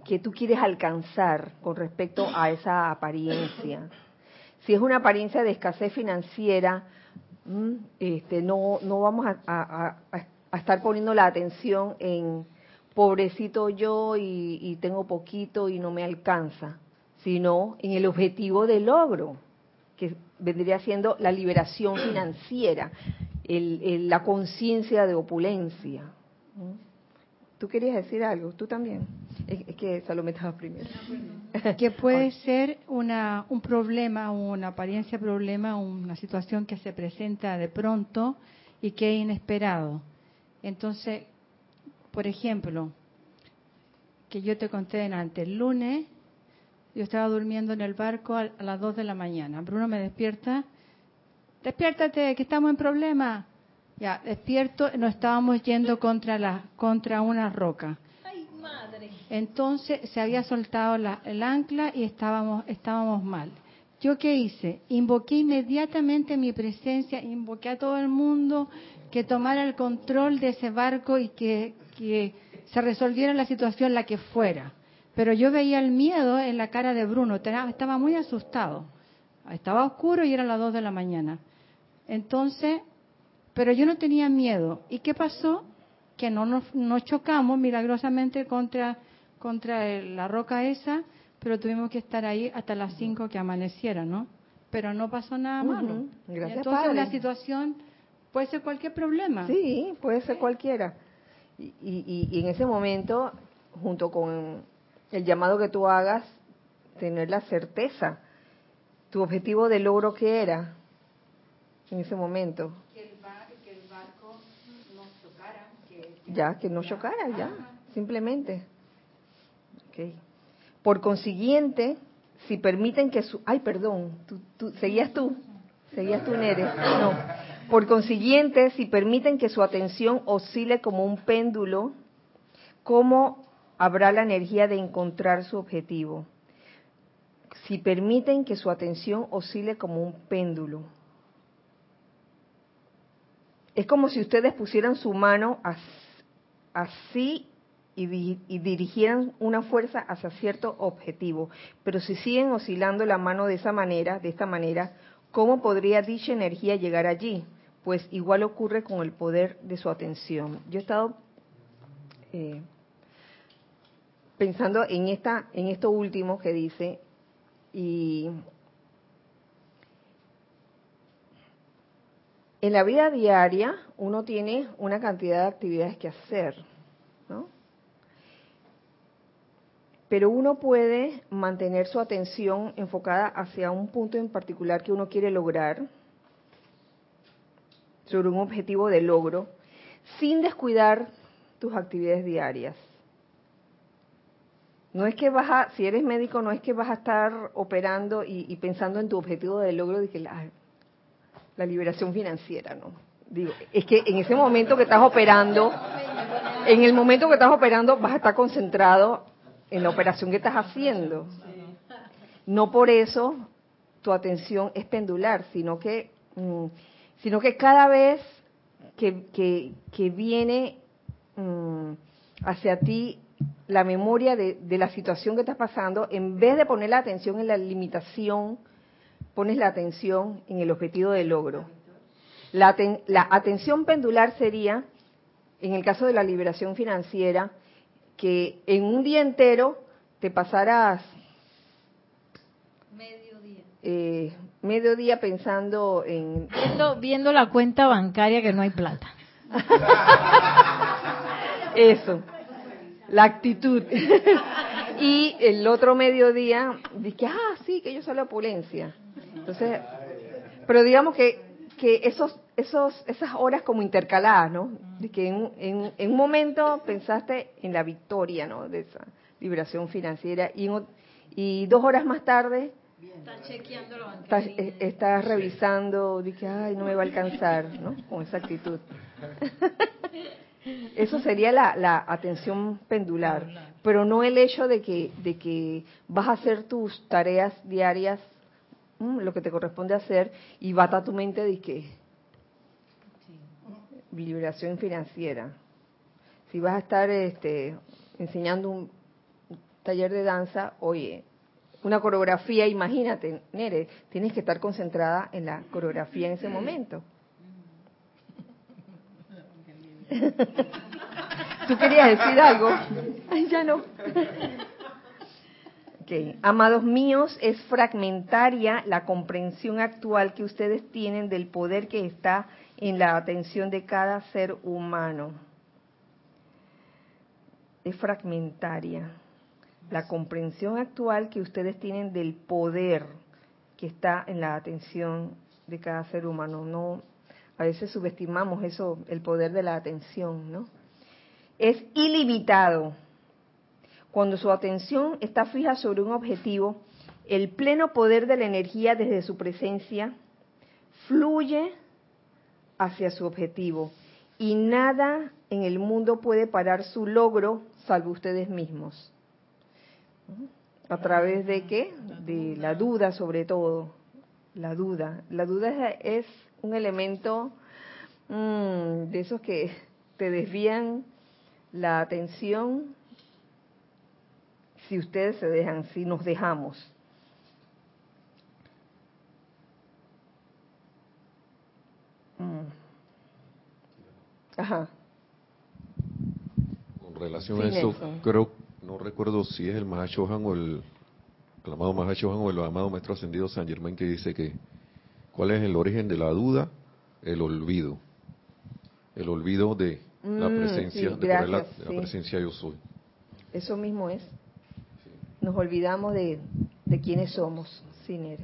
que tú quieres alcanzar con respecto a esa apariencia. Si es una apariencia de escasez financiera, mm, este, no, no vamos a, estar poniendo la atención en pobrecito yo y tengo poquito y no me alcanza sino en el objetivo de logro, que vendría siendo la liberación <clears throat> financiera, la conciencia de opulencia. ¿Tú querías decir algo? ¿Tú también? Es, que Salomé estaba primero. <laughs> Que puede ser una, un problema, una apariencia problema, una situación que se presenta de pronto y que es inesperado. Entonces, por ejemplo, que yo te conté delante, el lunes yo estaba durmiendo en el barco a, las 2 de la mañana. Bruno me despierta. Despiértate, que estamos en problema. Ya, despierto, nos estábamos yendo contra la contra una roca. Ay, madre. Entonces se había soltado el ancla y estábamos estábamos mal. ¿Yo qué hice? Invoqué inmediatamente mi presencia, invoqué a todo el mundo que tomara el control de ese barco y que, que se resolviera la situación la que fuera. Pero yo veía el miedo en la cara de Bruno, estaba muy asustado. Estaba oscuro y era las dos de la mañana. Entonces, pero yo no tenía miedo. ¿Y qué pasó? Que no nos, chocamos milagrosamente contra, contra la roca esa, pero tuvimos que estar ahí hasta las cinco que amaneciera, ¿no? Pero no pasó nada malo. Gracias, Entonces la situación puede ser cualquier problema. Sí, puede ser cualquiera. y, y en ese momento, junto con el llamado que tú hagas, tener la certeza. Tu objetivo de logro que era en ese momento. Que el, barco no chocara. ya, que no chocara, ya, simplemente. Okay. Por consiguiente, si permiten que su... Ay, perdón, tú, seguías tú, seguías tú, Neres. No. Por consiguiente, si permiten que su atención oscile como un péndulo, como habrá la energía de encontrar su objetivo. Si permiten que su atención oscile como un péndulo. Es como si ustedes pusieran su mano así y, dirigieran una fuerza hacia cierto objetivo. Pero si siguen oscilando la mano de esa manera, de esta manera, ¿cómo podría dicha energía llegar allí? Pues igual ocurre con el poder de su atención. Yo he estado eh, pensando en esta, en esto último que dice, y en la vida diaria uno tiene una cantidad de actividades que hacer, ¿no? Pero uno puede mantener su atención enfocada hacia un punto en particular que uno quiere lograr, sobre un objetivo de logro, sin descuidar tus actividades diarias. No es que vas a, si eres médico, no es que vas a estar operando y, pensando en tu objetivo de logro de que la, la liberación financiera, ¿no? Digo, es que en ese momento que estás operando, en el momento que estás operando vas a estar concentrado en la operación que estás haciendo. No por eso tu atención es pendular, sino que, mm, sino que cada vez que, que, viene mm, hacia ti la memoria de, la situación que estás pasando, en vez de poner la atención en la limitación, pones la atención en el objetivo de logro. La, la atención pendular sería, en el caso de la liberación financiera, que en un día entero te pasarás eh, medio día pensando en viendo, viendo la cuenta bancaria que no hay plata <laughs> eso la actitud. <laughs> y el otro mediodía dije, ah, sí, que yo soy la opulencia. Entonces, pero digamos que que esos, esos, esas horas como intercaladas, ¿no? De que en, en, un momento pensaste en la victoria, ¿no? De esa liberación financiera y, y dos horas más tarde Estás chequeando lo estás, eh, estás revisando, dije, ay, no me va a alcanzar, ¿no? Con esa actitud. <laughs> Eso sería la, la, atención pendular, pero no el hecho de que, de que vas a hacer tus tareas diarias, lo que te corresponde hacer, y bata tu mente de que liberación financiera. Si vas a estar este, enseñando un taller de danza, oye, una coreografía, imagínate, Nere, tienes que estar concentrada en la coreografía en ese momento. ¿Tú querías decir algo? Ay, ya no. Amados míos, es fragmentaria la comprensión actual que ustedes tienen del poder que está en la atención de cada ser humano. Es fragmentaria la comprensión actual que ustedes tienen del poder que está en la atención de cada ser humano. No, a veces subestimamos eso, el poder de la atención, ¿no? Es ilimitado. Cuando su atención está fija sobre un objetivo, el pleno poder de la energía desde su presencia fluye hacia su objetivo y nada en el mundo puede parar su logro salvo ustedes mismos. ¿A través de qué? De la duda sobre todo. La duda. La duda es un elemento mm, de esos que te desvían la atención si ustedes se dejan, si nos dejamos. Mm. Ajá. Con relación a eso, creo no recuerdo si es el Mahashohan o el, el amado Mahashohan o el amado Maestro Ascendido San Germain que dice que cuál es el origen de la duda, el olvido. El olvido de la mm, presencia, de, la, presencia yo soy. Eso mismo es. Nos olvidamos de, de quiénes somos sin él.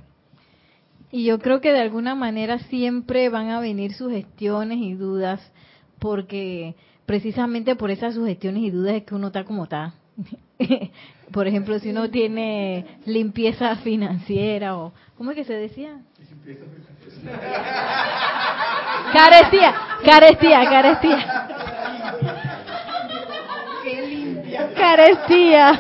Y yo creo que de alguna manera siempre van a venir sugestiones y dudas, porque precisamente por esas sugestiones y dudas es que uno está como está. <laughs> Por ejemplo, si uno tiene limpieza financiera o ¿cómo es que se decía? Carestía, carestía, carestía. Carestía.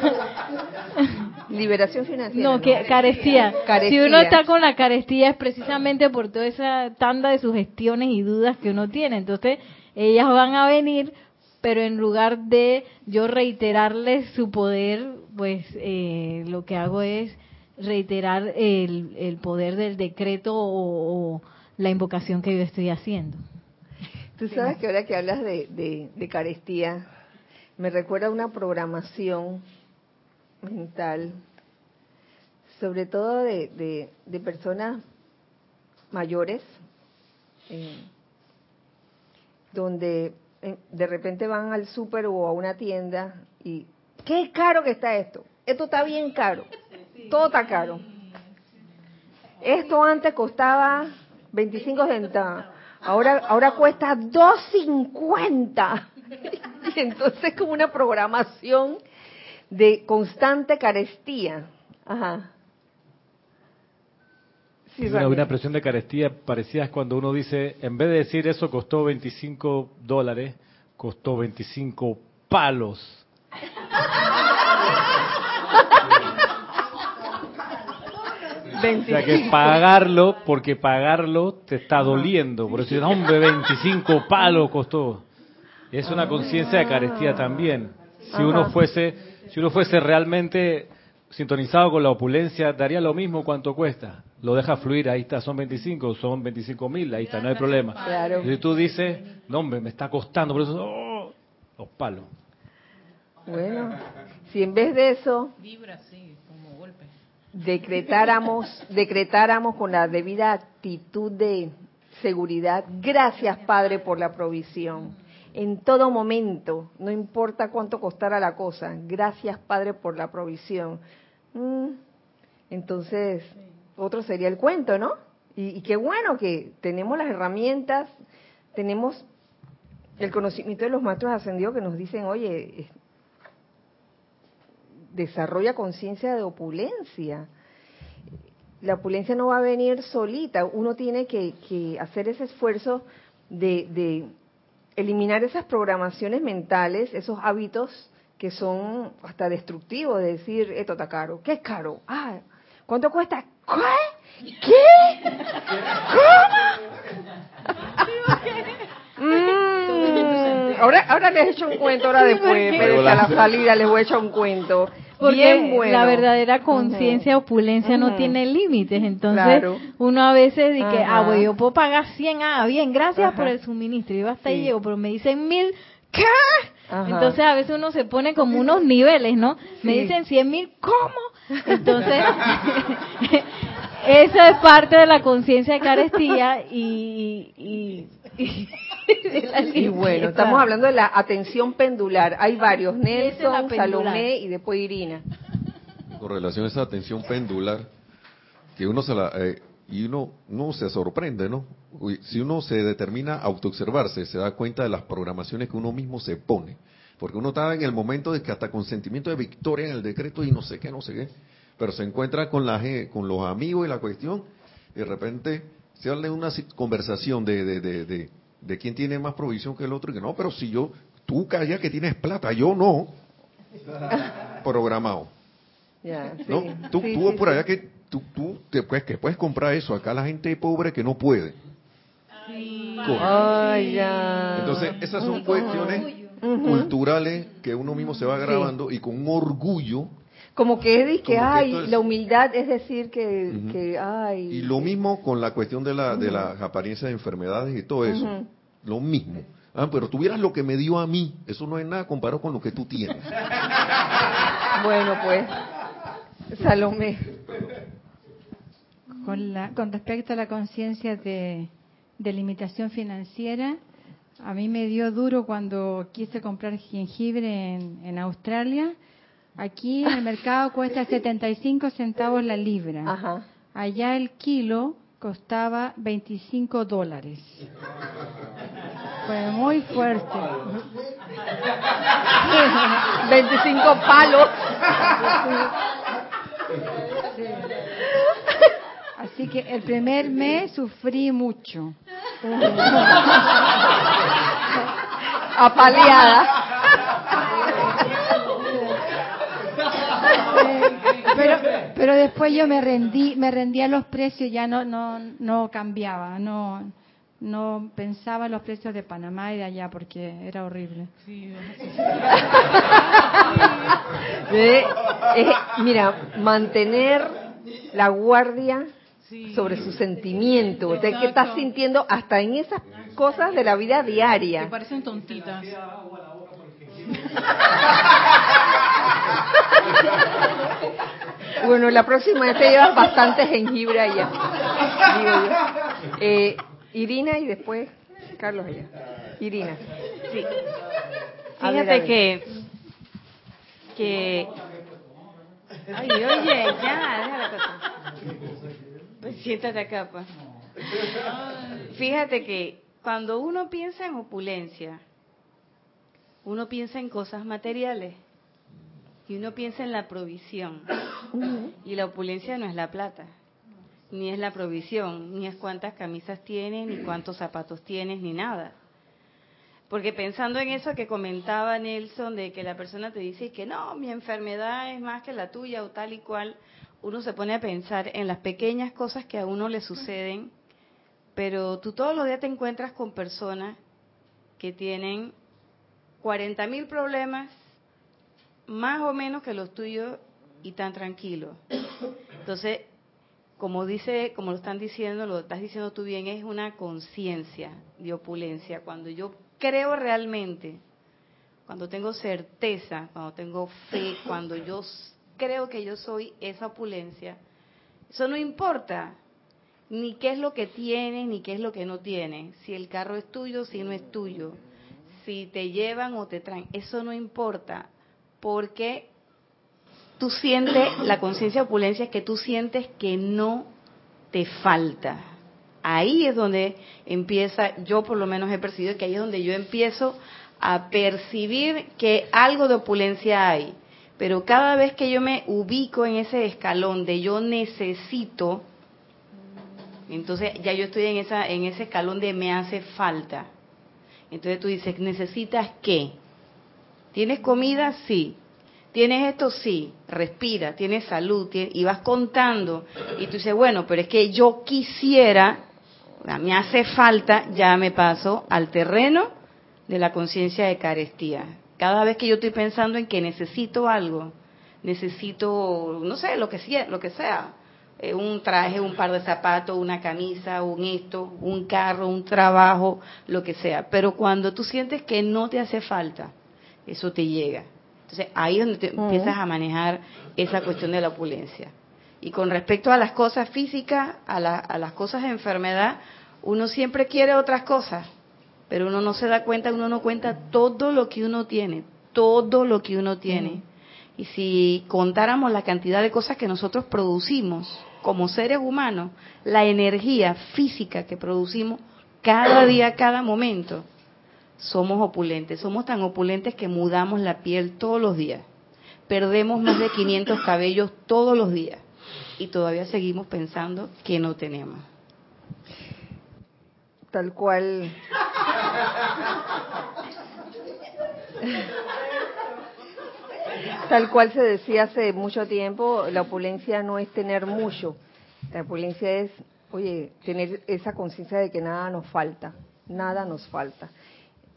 Liberación financiera. No, que carestía. Si uno está con la carestía es precisamente por toda esa tanda de sugestiones y dudas que uno tiene. Entonces, ellas van a venir pero en lugar de yo reiterarles su poder, pues eh, lo que hago es reiterar el, poder del decreto o, la invocación que yo estoy haciendo. Tú sabes que ahora que hablas de, de, carestía, me recuerda una programación mental, sobre todo de, de, personas mayores, eh, donde de repente van al súper o a una tienda y qué caro que está esto. Esto está bien caro. Todo está caro. Esto antes costaba 25 centavos. Ahora ahora cuesta 2.50. <laughs> Y entonces como una programación de constante carestía. Ajá. Sí, una, una, presión de carestía parecida es cuando uno dice, en vez de decir eso costó 25 dólares, costó 25 palos. O sea que pagarlo, porque pagarlo te está doliendo. Por eso, hombre, 25 palos costó. Es una conciencia de carestía también. Si uno fuese, si uno fuese realmente sintonizado con la opulencia, daría lo mismo cuánto cuesta. Lo deja fluir, ahí está, son 25, son 25 mil, ahí está, no hay problema. Claro. Si tú dices, no hombre, me está costando, por eso, oh, los palos. Bueno, si en vez de eso, Vibra, sí, como golpe. decretáramos, <laughs> decretáramos con la debida actitud de seguridad, gracias Padre por la provisión. En todo momento, no importa cuánto costara la cosa, gracias Padre por la provisión Mm. Entonces, otro sería el cuento, ¿no? Y, qué bueno que tenemos las herramientas, tenemos el conocimiento de los maestros ascendidos que nos dicen, oye, desarrolla conciencia de opulencia. La opulencia no va a venir solita, uno tiene que, hacer ese esfuerzo de, eliminar esas programaciones mentales, esos hábitos que son hasta destructivos, de decir, esto está caro, ¿qué es caro? Ah, ¿cuánto cuesta? ¿Qué? ¿Qué? ¿Cómo? Mm, ahora, ahora les he hecho un cuento, ahora después, pero a la salida les voy a echar un cuento. Porque la verdadera conciencia, opulencia no tiene límites. Entonces, uno a veces dice, ah, bueno, yo puedo pagar 100, ah, bien, gracias por el suministro. Yo hasta ahí llego, pero me dicen mil, ¿qué? Entonces, a veces uno se pone como unos <laughs> niveles, ¿no? Me dicen 100 mil, ¿cómo? Entonces, <laughs> Eso es parte de la conciencia de carestía y, y, bueno, estamos hablando de la atención pendular. Hay varios, Nelson, Salomé y después Irina. Con relación a esa atención pendular, que uno se la... Eh, y uno, no se sorprende, ¿no? Si uno se determina a autoobservarse, se da cuenta de las programaciones que uno mismo se pone. Porque uno está en el momento de que hasta con sentimiento de victoria en el decreto y no sé qué, no sé qué pero se encuentra con, la, con los amigos y la cuestión, y de repente se habla de una conversación de, de, de, de, quién tiene más provisión que el otro, y que no, pero si yo, tú callas que tienes plata, yo no, <laughs> programado. ¿No? tú, tú por allá que tú, tú te puedes, que puedes comprar eso, acá la gente pobre que no puede. Entonces, esas son cuestiones culturales que uno mismo se va grabando y con un orgullo como que es que, ay, la humildad es decir que, que, ay. Y lo mismo con la cuestión de, la, de las apariencias de enfermedades y todo eso. Lo mismo. Ah, pero tuvieras lo que me dio a mí, eso no es nada comparado con lo que tú tienes. <laughs> bueno, pues, Salomé. Con, la, con respecto a la conciencia de, de limitación financiera, a mí me dio duro cuando quise comprar jengibre en, en Australia Aquí en el mercado cuesta 75 centavos la libra. Allá el kilo costaba 25 dólares. Fue muy fuerte. <laughs> 25 palos. Así que el primer mes sufrí mucho. <laughs> Apaleada. pero, pero después yo me rendí, me rendí a los precios, ya no, no, no cambiaba, no, no pensaba en los precios de Panamá y de allá porque era horrible. <laughs> mira, mantener la guardia sobre su sentimiento, usted que está sintiendo hasta en esas cosas de la vida diaria. Que parecen tontitas. <laughs> bueno, la próxima vez te llevas bastante jengibre allá. Eh, Irina y después Carlos allá. Irina. Sí. Fíjate que que Ay, oye, ya, déjala cosa. Siéntate acá, pues. Fíjate que cuando uno piensa en opulencia, uno piensa en cosas materiales y uno piensa en la provisión. Y la opulencia no es la plata, ni es la provisión, ni es cuántas camisas tienes, ni cuántos zapatos tienes, ni nada. Porque pensando en eso que comentaba Nelson, de que la persona te dice que no, mi enfermedad es más que la tuya o tal y cual, uno se pone a pensar en las pequeñas cosas que a uno le suceden, pero tú todos los días te encuentras con personas que tienen 40 mil problemas más o menos que los tuyos y tan tranquilos. Entonces, como dice, como lo están diciendo, lo estás diciendo tú bien, es una conciencia de opulencia. Cuando yo creo realmente, cuando tengo certeza, cuando tengo fe, cuando yo creo que yo soy esa opulencia, eso no importa ni qué es lo que tienes, ni qué es lo que no tienes, si el carro es tuyo, si no es tuyo si te llevan o te traen, eso no importa, porque tú sientes, la conciencia de opulencia es que tú sientes que no te falta. Ahí es donde empieza, yo por lo menos he percibido que ahí es donde yo empiezo a percibir que algo de opulencia hay. Pero cada vez que yo me ubico en ese escalón de yo necesito, entonces ya yo estoy en esa en ese escalón de me hace falta. Entonces tú dices, ¿necesitas qué? ¿Tienes comida? Sí. ¿Tienes esto? Sí. Respira, tienes salud, y vas contando. Y tú dices, bueno, pero es que yo quisiera, me hace falta, ya me paso al terreno de la conciencia de carestía. Cada vez que yo estoy pensando en que necesito algo, necesito, no sé, lo que sea, lo que sea, eh, un traje, un par de zapatos, una camisa, un esto, un carro, un trabajo, lo que sea. Pero cuando tú sientes que no te hace falta, eso te llega. Entonces ahí es donde te empiezas a manejar esa cuestión de la opulencia. Y con respecto a las cosas físicas, a, a las cosas de enfermedad, uno siempre quiere otras cosas, pero uno no se da cuenta, uno no cuenta todo lo que uno tiene, todo lo que uno tiene. Y si contáramos la cantidad de cosas que nosotros producimos como seres humanos, la energía física que producimos cada día, cada momento, somos opulentes. Somos tan opulentes que mudamos la piel todos los días. Perdemos más de 500 <laughs> cabellos todos los días. Y todavía seguimos pensando que no tenemos. Tal cual. Tal cual se decía hace mucho tiempo, la opulencia no es tener mucho. La opulencia es, oye, tener esa conciencia de que nada nos falta. Nada nos falta.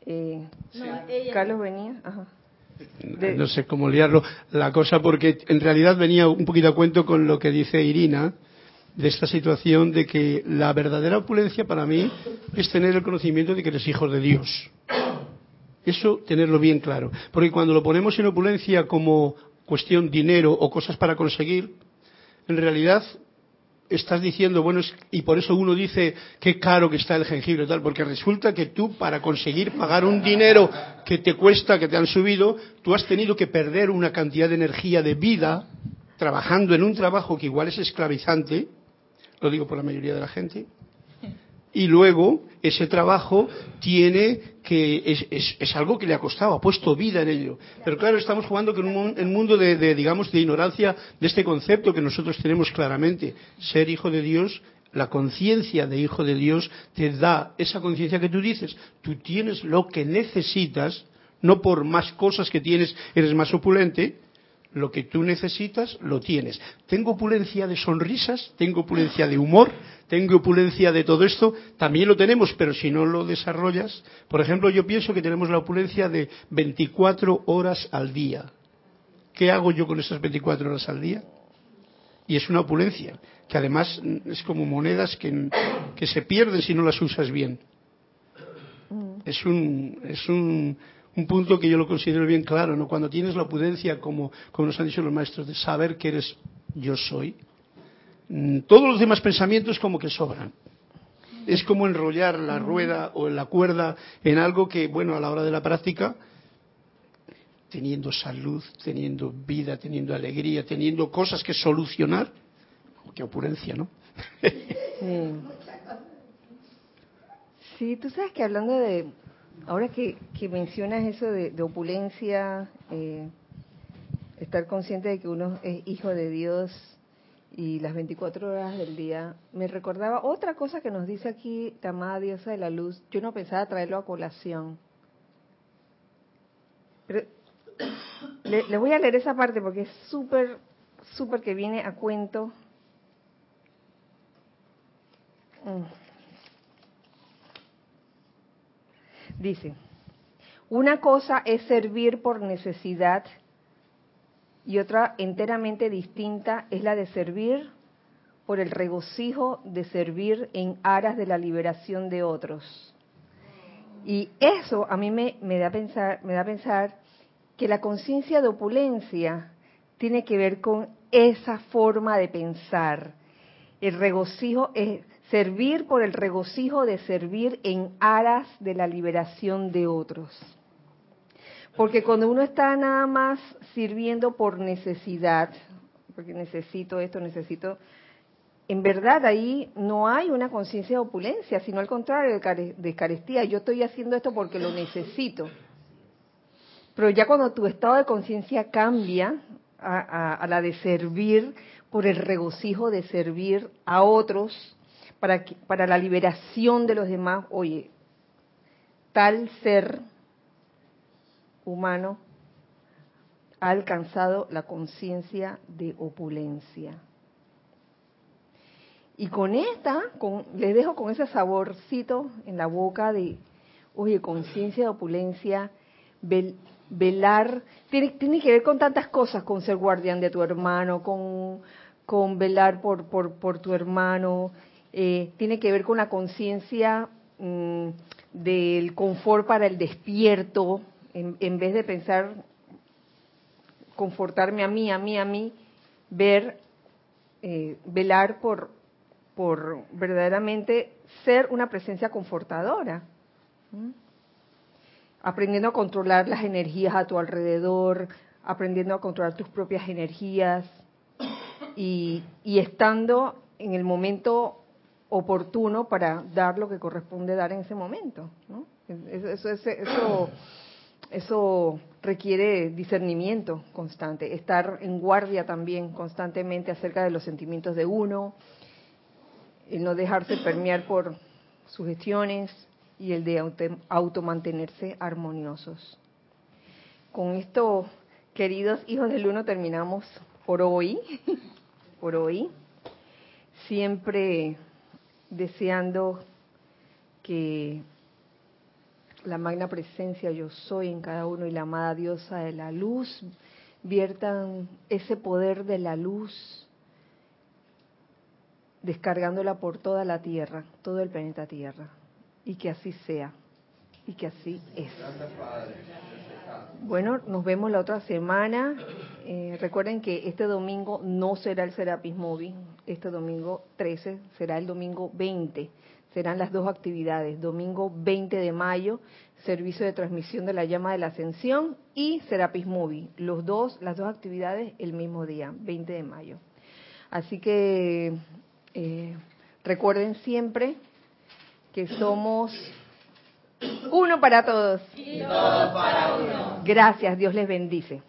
Eh, Carlos venía. No sé cómo liarlo la cosa porque en realidad venía un poquito a cuento con lo que dice Irina de esta situación de que la verdadera opulencia para mí es tener el conocimiento de que eres hijo de Dios. Eso tenerlo bien claro. Porque cuando lo ponemos en opulencia como cuestión dinero o cosas para conseguir, en realidad estás diciendo, bueno, y por eso uno dice qué caro que está el jengibre tal, porque resulta que tú para conseguir pagar un dinero que te cuesta, que te han subido, tú has tenido que perder una cantidad de energía de vida trabajando en un trabajo que igual es esclavizante, lo digo por la mayoría de la gente, y luego ese trabajo tiene que es, algo que le ha costado, ha puesto vida en ello. Pero claro, estamos jugando con un, mundo de, digamos, de ignorancia de este concepto que nosotros tenemos claramente. Ser hijo de Dios, la conciencia de hijo de Dios te da esa conciencia que tú dices. Tú tienes lo que necesitas, no por más cosas que tienes eres más opulente, lo que tú necesitas lo tienes. Tengo opulencia de sonrisas, tengo opulencia de humor, tengo opulencia de todo esto, también lo tenemos, pero si no lo desarrollas, por ejemplo, yo pienso que tenemos la opulencia de 24 horas al día. ¿Qué hago yo con esas 24 horas al día? Y es una opulencia, que además es como monedas que, que se pierden si no las usas bien. Mm. Es un, es un, un punto que yo lo considero bien claro, ¿no? Cuando tienes la opulencia, como, como nos han dicho los maestros, de saber que eres yo soy, mm, todos los demás pensamientos como que sobran. Es como enrollar la rueda o la cuerda en algo que, bueno, a la hora de la práctica, teniendo salud, teniendo vida, teniendo alegría, teniendo cosas que solucionar, qué opulencia, ¿no? sí, <laughs> tú sabes que hablando de Ahora que, mencionas eso de, opulencia, eh, estar consciente de que uno es hijo de Dios y las 24 horas del día, me recordaba otra cosa que nos dice aquí la amada diosa de la luz. Yo no pensaba traerlo a colación. Pero le, voy a leer esa parte porque es súper, súper que viene a cuento. Mm. Dice, una cosa es servir por necesidad y otra enteramente distinta es la de servir por el regocijo de servir en aras de la liberación de otros. Y eso a mí me, me da, pensar, me da pensar que la conciencia de opulencia tiene que ver con esa forma de pensar. El regocijo es servir por el regocijo de servir en aras de la liberación de otros. Porque cuando uno está nada más sirviendo por necesidad, porque necesito esto, necesito, en verdad ahí no hay una conciencia de opulencia, sino al contrario de carestía. Yo estoy haciendo esto porque lo necesito. Pero ya cuando tu estado de conciencia cambia a, la de servir por el regocijo de servir a otros para, para la liberación de los demás, oye, tal ser humano ha alcanzado la conciencia de opulencia. Y con esta, con, les dejo con ese saborcito en la boca de, oye, conciencia de opulencia, velar, tiene, tiene que ver con tantas cosas, con ser guardián de tu hermano, con, con velar por, por tu hermano, eh, tiene que ver con la conciencia mm, del confort para el despierto, en, en vez de pensar confortarme a mí, a mí, a mí, ver, eh, velar por, por verdaderamente ser una presencia confortadora. Aprendiendo a controlar las energías a tu alrededor, aprendiendo a controlar tus propias energías y, estando en el momento oportuno para dar lo que corresponde dar en ese momento. Eso, eso, eso, eso requiere discernimiento constante, estar en guardia también constantemente acerca de los sentimientos de uno, el no dejarse permear por sugestiones y el de auto, automantenerse armoniosos. Con esto, queridos hijos del uno, terminamos por hoy, <laughs> por hoy, siempre deseando que la magna presencia yo soy en cada uno y la amada diosa de la luz viertan ese poder de la luz descargándola por toda la Tierra, todo el planeta Tierra. Y que así sea. Y que así es. Bueno, nos vemos la otra semana. Eh, recuerden que este domingo no será el Serapis Movie. Este domingo 13 será el domingo 20. Serán las dos actividades. Domingo 20 de mayo, servicio de transmisión de la llama de la ascensión y Serapis Movie. Los dos, las dos actividades el mismo día, 20 de mayo. Así que eh, recuerden siempre que somos uno para todos. Y todos para uno. Gracias, Dios les bendice.